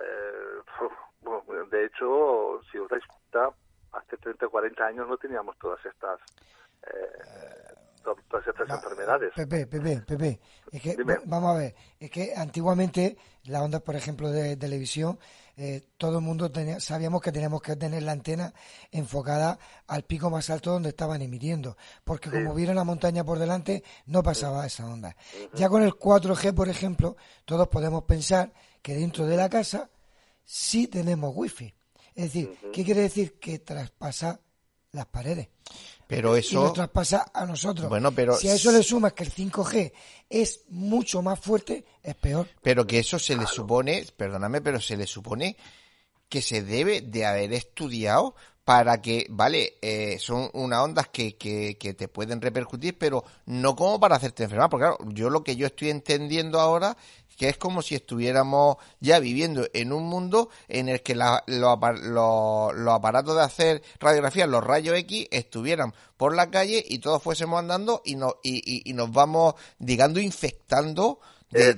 Eh, de hecho, si os dais cuenta, hace 30 o 40 años no teníamos todas estas todas estas enfermedades. Pepe, Pepe, Pepe, es que, vamos a ver, es que antiguamente las ondas, por ejemplo, de televisión, eh, todo el mundo tenía, sabíamos que teníamos que tener la antena enfocada al pico más alto donde estaban emitiendo, porque como vieron la montaña por delante, no pasaba esa onda. Ya con el 4G, por ejemplo, todos podemos pensar que dentro de la casa sí tenemos wifi. Es decir, ¿qué quiere decir? Que traspasa las paredes. Pero eso... Y nos traspasa a nosotros. Bueno, pero... Si a eso le sumas que el 5G es mucho más fuerte, es peor. Pero que eso se le supone, perdóname, pero se le supone que se debe de haber estudiado para que, vale, eh, son unas ondas que, que, que, te pueden repercutir, pero no como para hacerte enfermar, porque claro, yo lo que yo estoy entendiendo ahora que es como si estuviéramos ya viviendo en un mundo en el que los aparatos de hacer radiografía, los rayos X, estuvieran por la calle y todos fuésemos andando y, no, y, nos vamos, digamos, infectando de,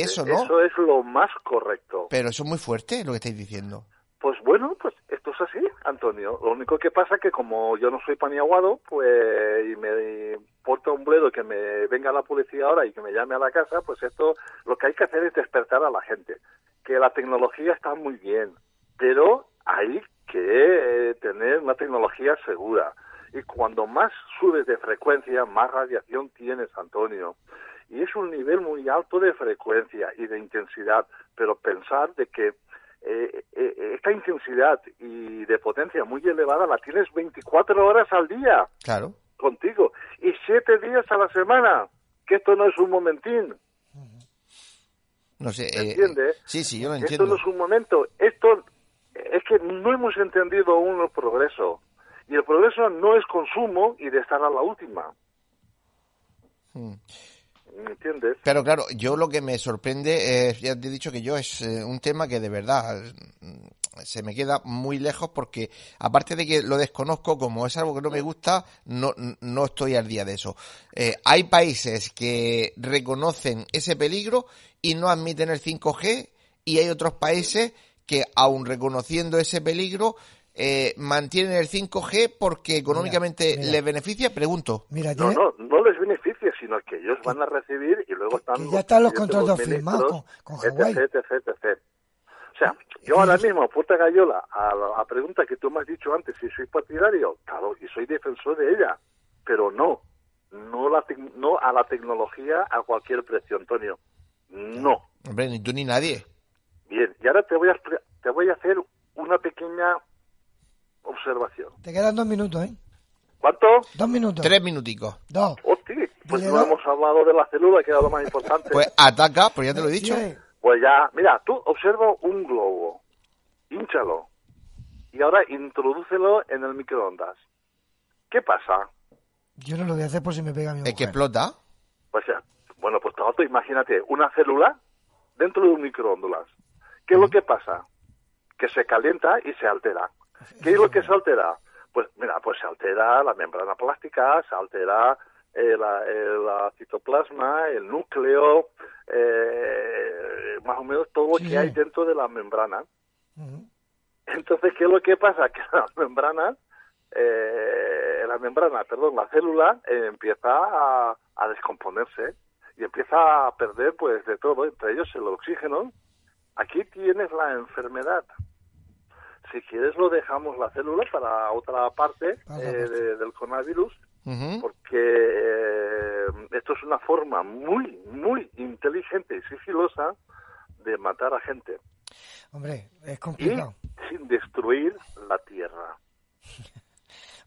eso, ¿no? Eso es lo más correcto. Pero eso es muy fuerte lo que estáis diciendo. Pues bueno, pues esto es así, Antonio. Lo único que pasa es que como yo no soy paniaguado, pues y me porta un bledo que me venga la policía ahora y que me llame a la casa, pues esto lo que hay que hacer es despertar a la gente. Que la tecnología está muy bien, pero hay que tener una tecnología segura. Y cuando más subes de frecuencia, más radiación tienes, Antonio. Y es un nivel muy alto de frecuencia y de intensidad, pero pensar de que eh, eh, esta intensidad y de potencia muy elevada la tienes 24 horas al día. Claro. Contigo. Y 7 días a la semana. Que esto no es un momentín. No sé. Eh, ¿Entiendes? sí, sí, yo lo entiendo. Esto no es un momento. Esto es que no hemos entendido aún el progreso. Y el progreso no es consumo y de estar a la última. Hmm. ¿Me entiendes? Pero claro, yo lo que me sorprende, es, ya te he dicho que yo es eh, un tema que de verdad mm, se me queda muy lejos porque aparte de que lo desconozco, como es algo que no me gusta, no, no estoy al día de eso. Eh, hay países que reconocen ese peligro y no admiten el 5G y hay otros países que aun reconociendo ese peligro eh, mantienen el 5G porque económicamente les beneficia? Pregunto. Mira, no, no, no les beneficia, sino que ellos van a recibir y luego están... ya están los contratos firmados con, con etc, etc, O sea, yo ahora mismo, Puerta Gallola, a la pregunta que tú me has dicho antes, si soy partidario, claro, y soy defensor de ella, pero no, no, la no a la tecnología a cualquier precio, Antonio. No. Hombre, ni tú ni nadie. Bien, y ahora te voy a, te voy a hacer una pequeña observación. Te quedan dos minutos, ¿eh? ¿Cuánto? Dos minutos. Tres minuticos. Dos. Pues no hemos hablado de la célula, que era lo más importante. Pues ataca, pues ya te lo he dicho. Pues ya, mira, tú observa un globo, hínchalo y ahora introdúcelo en el microondas. ¿Qué pasa? Yo no lo voy a hacer por si me pega mi mujer. ¿Es que explota? Pues ya, bueno, pues todo, imagínate, una célula dentro de un microondas. ¿Qué es lo que pasa? Que se calienta y se altera. ¿Qué es lo que se altera? Pues mira, pues se altera la membrana plástica, se altera el, el citoplasma, el núcleo, eh, más o menos todo lo que hay dentro de la membrana. Entonces, ¿qué es lo que pasa? Que la membrana, eh, la membrana, perdón, la célula eh, empieza a, a, descomponerse y empieza a perder, pues, de todo, entre ellos el oxígeno. Aquí tienes la enfermedad. Si quieres, lo dejamos la célula para otra parte eh, del coronavirus, porque eh, esto es una forma muy, muy inteligente y sigilosa de matar a gente. Hombre, es complicado. Y sin destruir la tierra.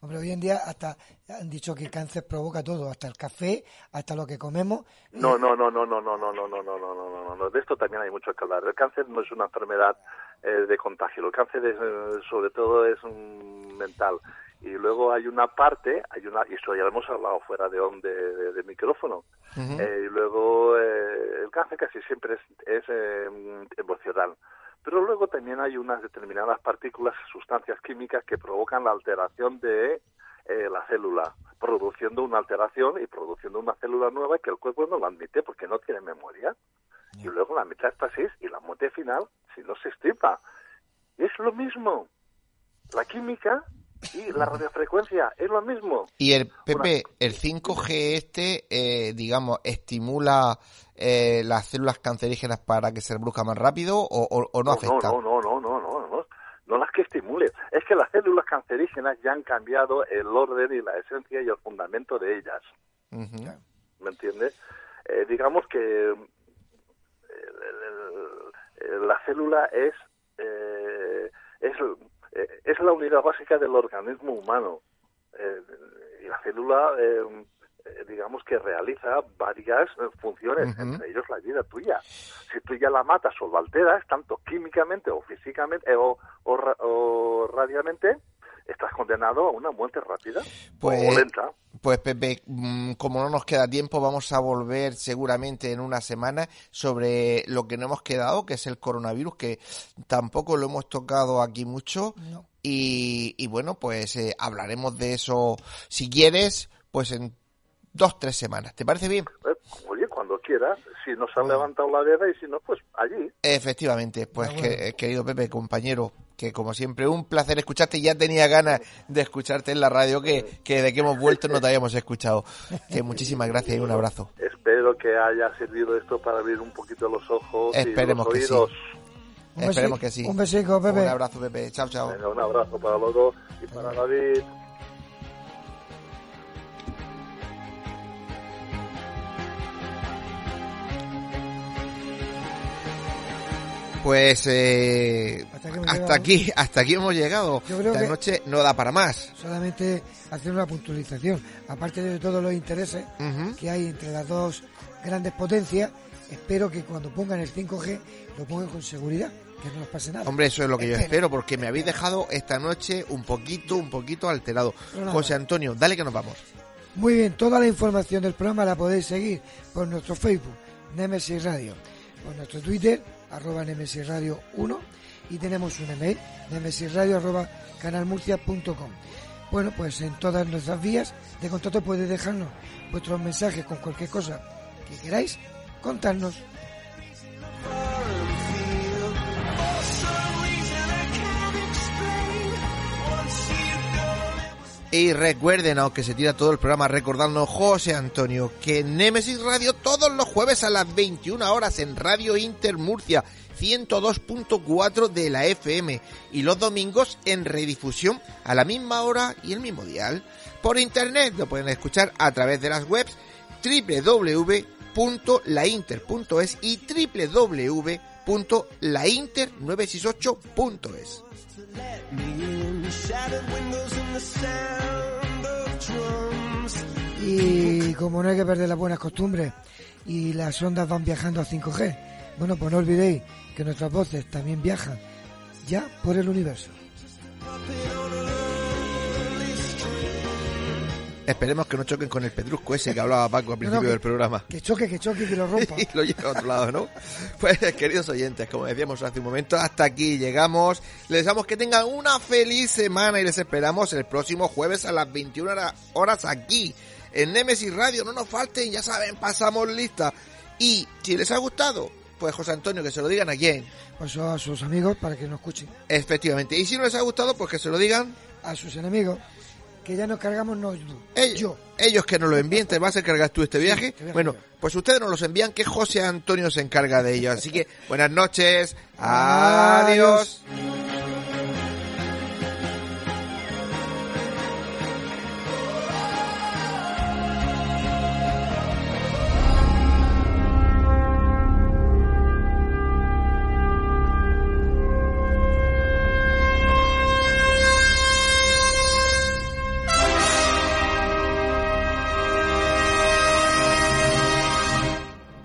Hombre, hoy en día hasta han dicho que el cáncer provoca todo, hasta el café, hasta lo que comemos. No, no, no, no, no, no, no, no, no, no, no, no, no, no. De esto también hay mucho que hablar. El cáncer no es una enfermedad eh, de contagio. El cáncer es, eh, sobre todo es un mental. Y luego hay una parte, hay una, y eso ya lo hemos hablado fuera de, de, de, micrófono. eh, y luego eh, el cáncer casi siempre es, es emocional. Pero luego también hay unas determinadas partículas, sustancias químicas que provocan la alteración de eh, la célula, produciendo una alteración y produciendo una célula nueva que el cuerpo no lo admite porque no tiene memoria. Y luego la metástasis y la muerte final si no se estripa. Es lo mismo. La química y la radiofrecuencia es lo mismo. Y el Pepe, el 5G este, eh, digamos, estimula eh, las células cancerígenas para que se reproduzca más rápido o, o, no, afecta? No, no, no, no, no, no, no, las que estimule. Es que las células cancerígenas ya han cambiado el orden y la esencia y el fundamento de ellas. ¿Me entiendes? Eh, digamos que la célula es es es la unidad básica del organismo humano eh, y la célula eh, digamos que realiza varias funciones, entre ellos la vida tuya. Si tú ya la matas o la alteras, tanto químicamente o físicamente o, o, radiamente, estás condenado a una muerte rápida pues, o lenta. Pues Pepe, como no nos queda tiempo, vamos a volver seguramente en una semana sobre lo que no hemos quedado, que es el coronavirus, que tampoco lo hemos tocado aquí mucho. Y, y, bueno, pues eh, hablaremos de eso, si quieres, pues en dos, tres semanas. ¿Te parece bien? Eh, oye, cuando quieras, si nos han levantado la guerra y si no, pues allí. Efectivamente, pues que, querido Pepe, compañero, que como siempre, un placer escucharte. Ya tenía ganas de escucharte en la radio, que, que de que hemos vuelto no te habíamos escuchado. Que muchísimas gracias y un abrazo. Espero que haya servido esto para abrir un poquito los ojos Esperemos y los oídos. Que sí. Esperemos que sí. Un besico, Pepe. Un abrazo, Pepe. Chao, chao. Venga, un abrazo para los dos y para David. Pues eh, hasta, aquí, hasta aquí hemos llegado. Esta noche no da para más. Solamente hacer una puntualización. Aparte de todos los intereses que hay entre las dos grandes potencias, espero que cuando pongan el 5G lo pongan con seguridad. Que no nos pase nada. Hombre, eso es lo que yo espero, porque me habéis dejado esta noche un poquito, un poquito alterado. José Antonio, dale que nos vamos. Muy bien, toda la información del programa la podéis seguir por nuestro Facebook, Nemesis Radio, por nuestro Twitter, arroba Nemesis Radio 1 y tenemos un email, nemesisradio arroba canalmurcia.com. Bueno, pues en todas nuestras vías de contacto podéis dejarnos vuestros mensajes con cualquier cosa que queráis contarnos. Y recuerden, aunque se tira todo el programa recordando José Antonio, que Nemesis Radio todos los jueves a las 21 horas en Radio Inter Murcia 102.4 de la FM y los domingos en redifusión a la misma hora y el mismo dial. Por internet lo pueden escuchar a través de las webs www.lainter.es y www.lainter968.es. Y como no hay que perder las buenas costumbres y las ondas van viajando a 5G, Bueno, pues no olvidéis que nuestras voces también viajan ya por el universo. Esperemos que no choquen con el pedrusco ese que hablaba Paco al principio del programa. Que choque, que choque, que lo rompa. y lo lleve a otro lado, ¿no? Pues, queridos oyentes, como decíamos hace un momento, hasta aquí llegamos. Les deseamos que tengan una feliz semana y les esperamos el próximo jueves a las 21 horas aquí en Nemesis Radio. No nos falten, ya saben, pasamos lista. Y si les ha gustado, pues José Antonio, que se lo digan a quién. Pues a sus amigos para que nos escuchen. Efectivamente. Y si no les ha gustado, pues que se lo digan a sus enemigos. Que ya nos cargamos no ellos, ellos que nos lo envíen, te vas a encargar tú este viaje. bueno, pues ustedes nos los envían, que José Antonio se encarga de ellos. Así que buenas noches, adiós.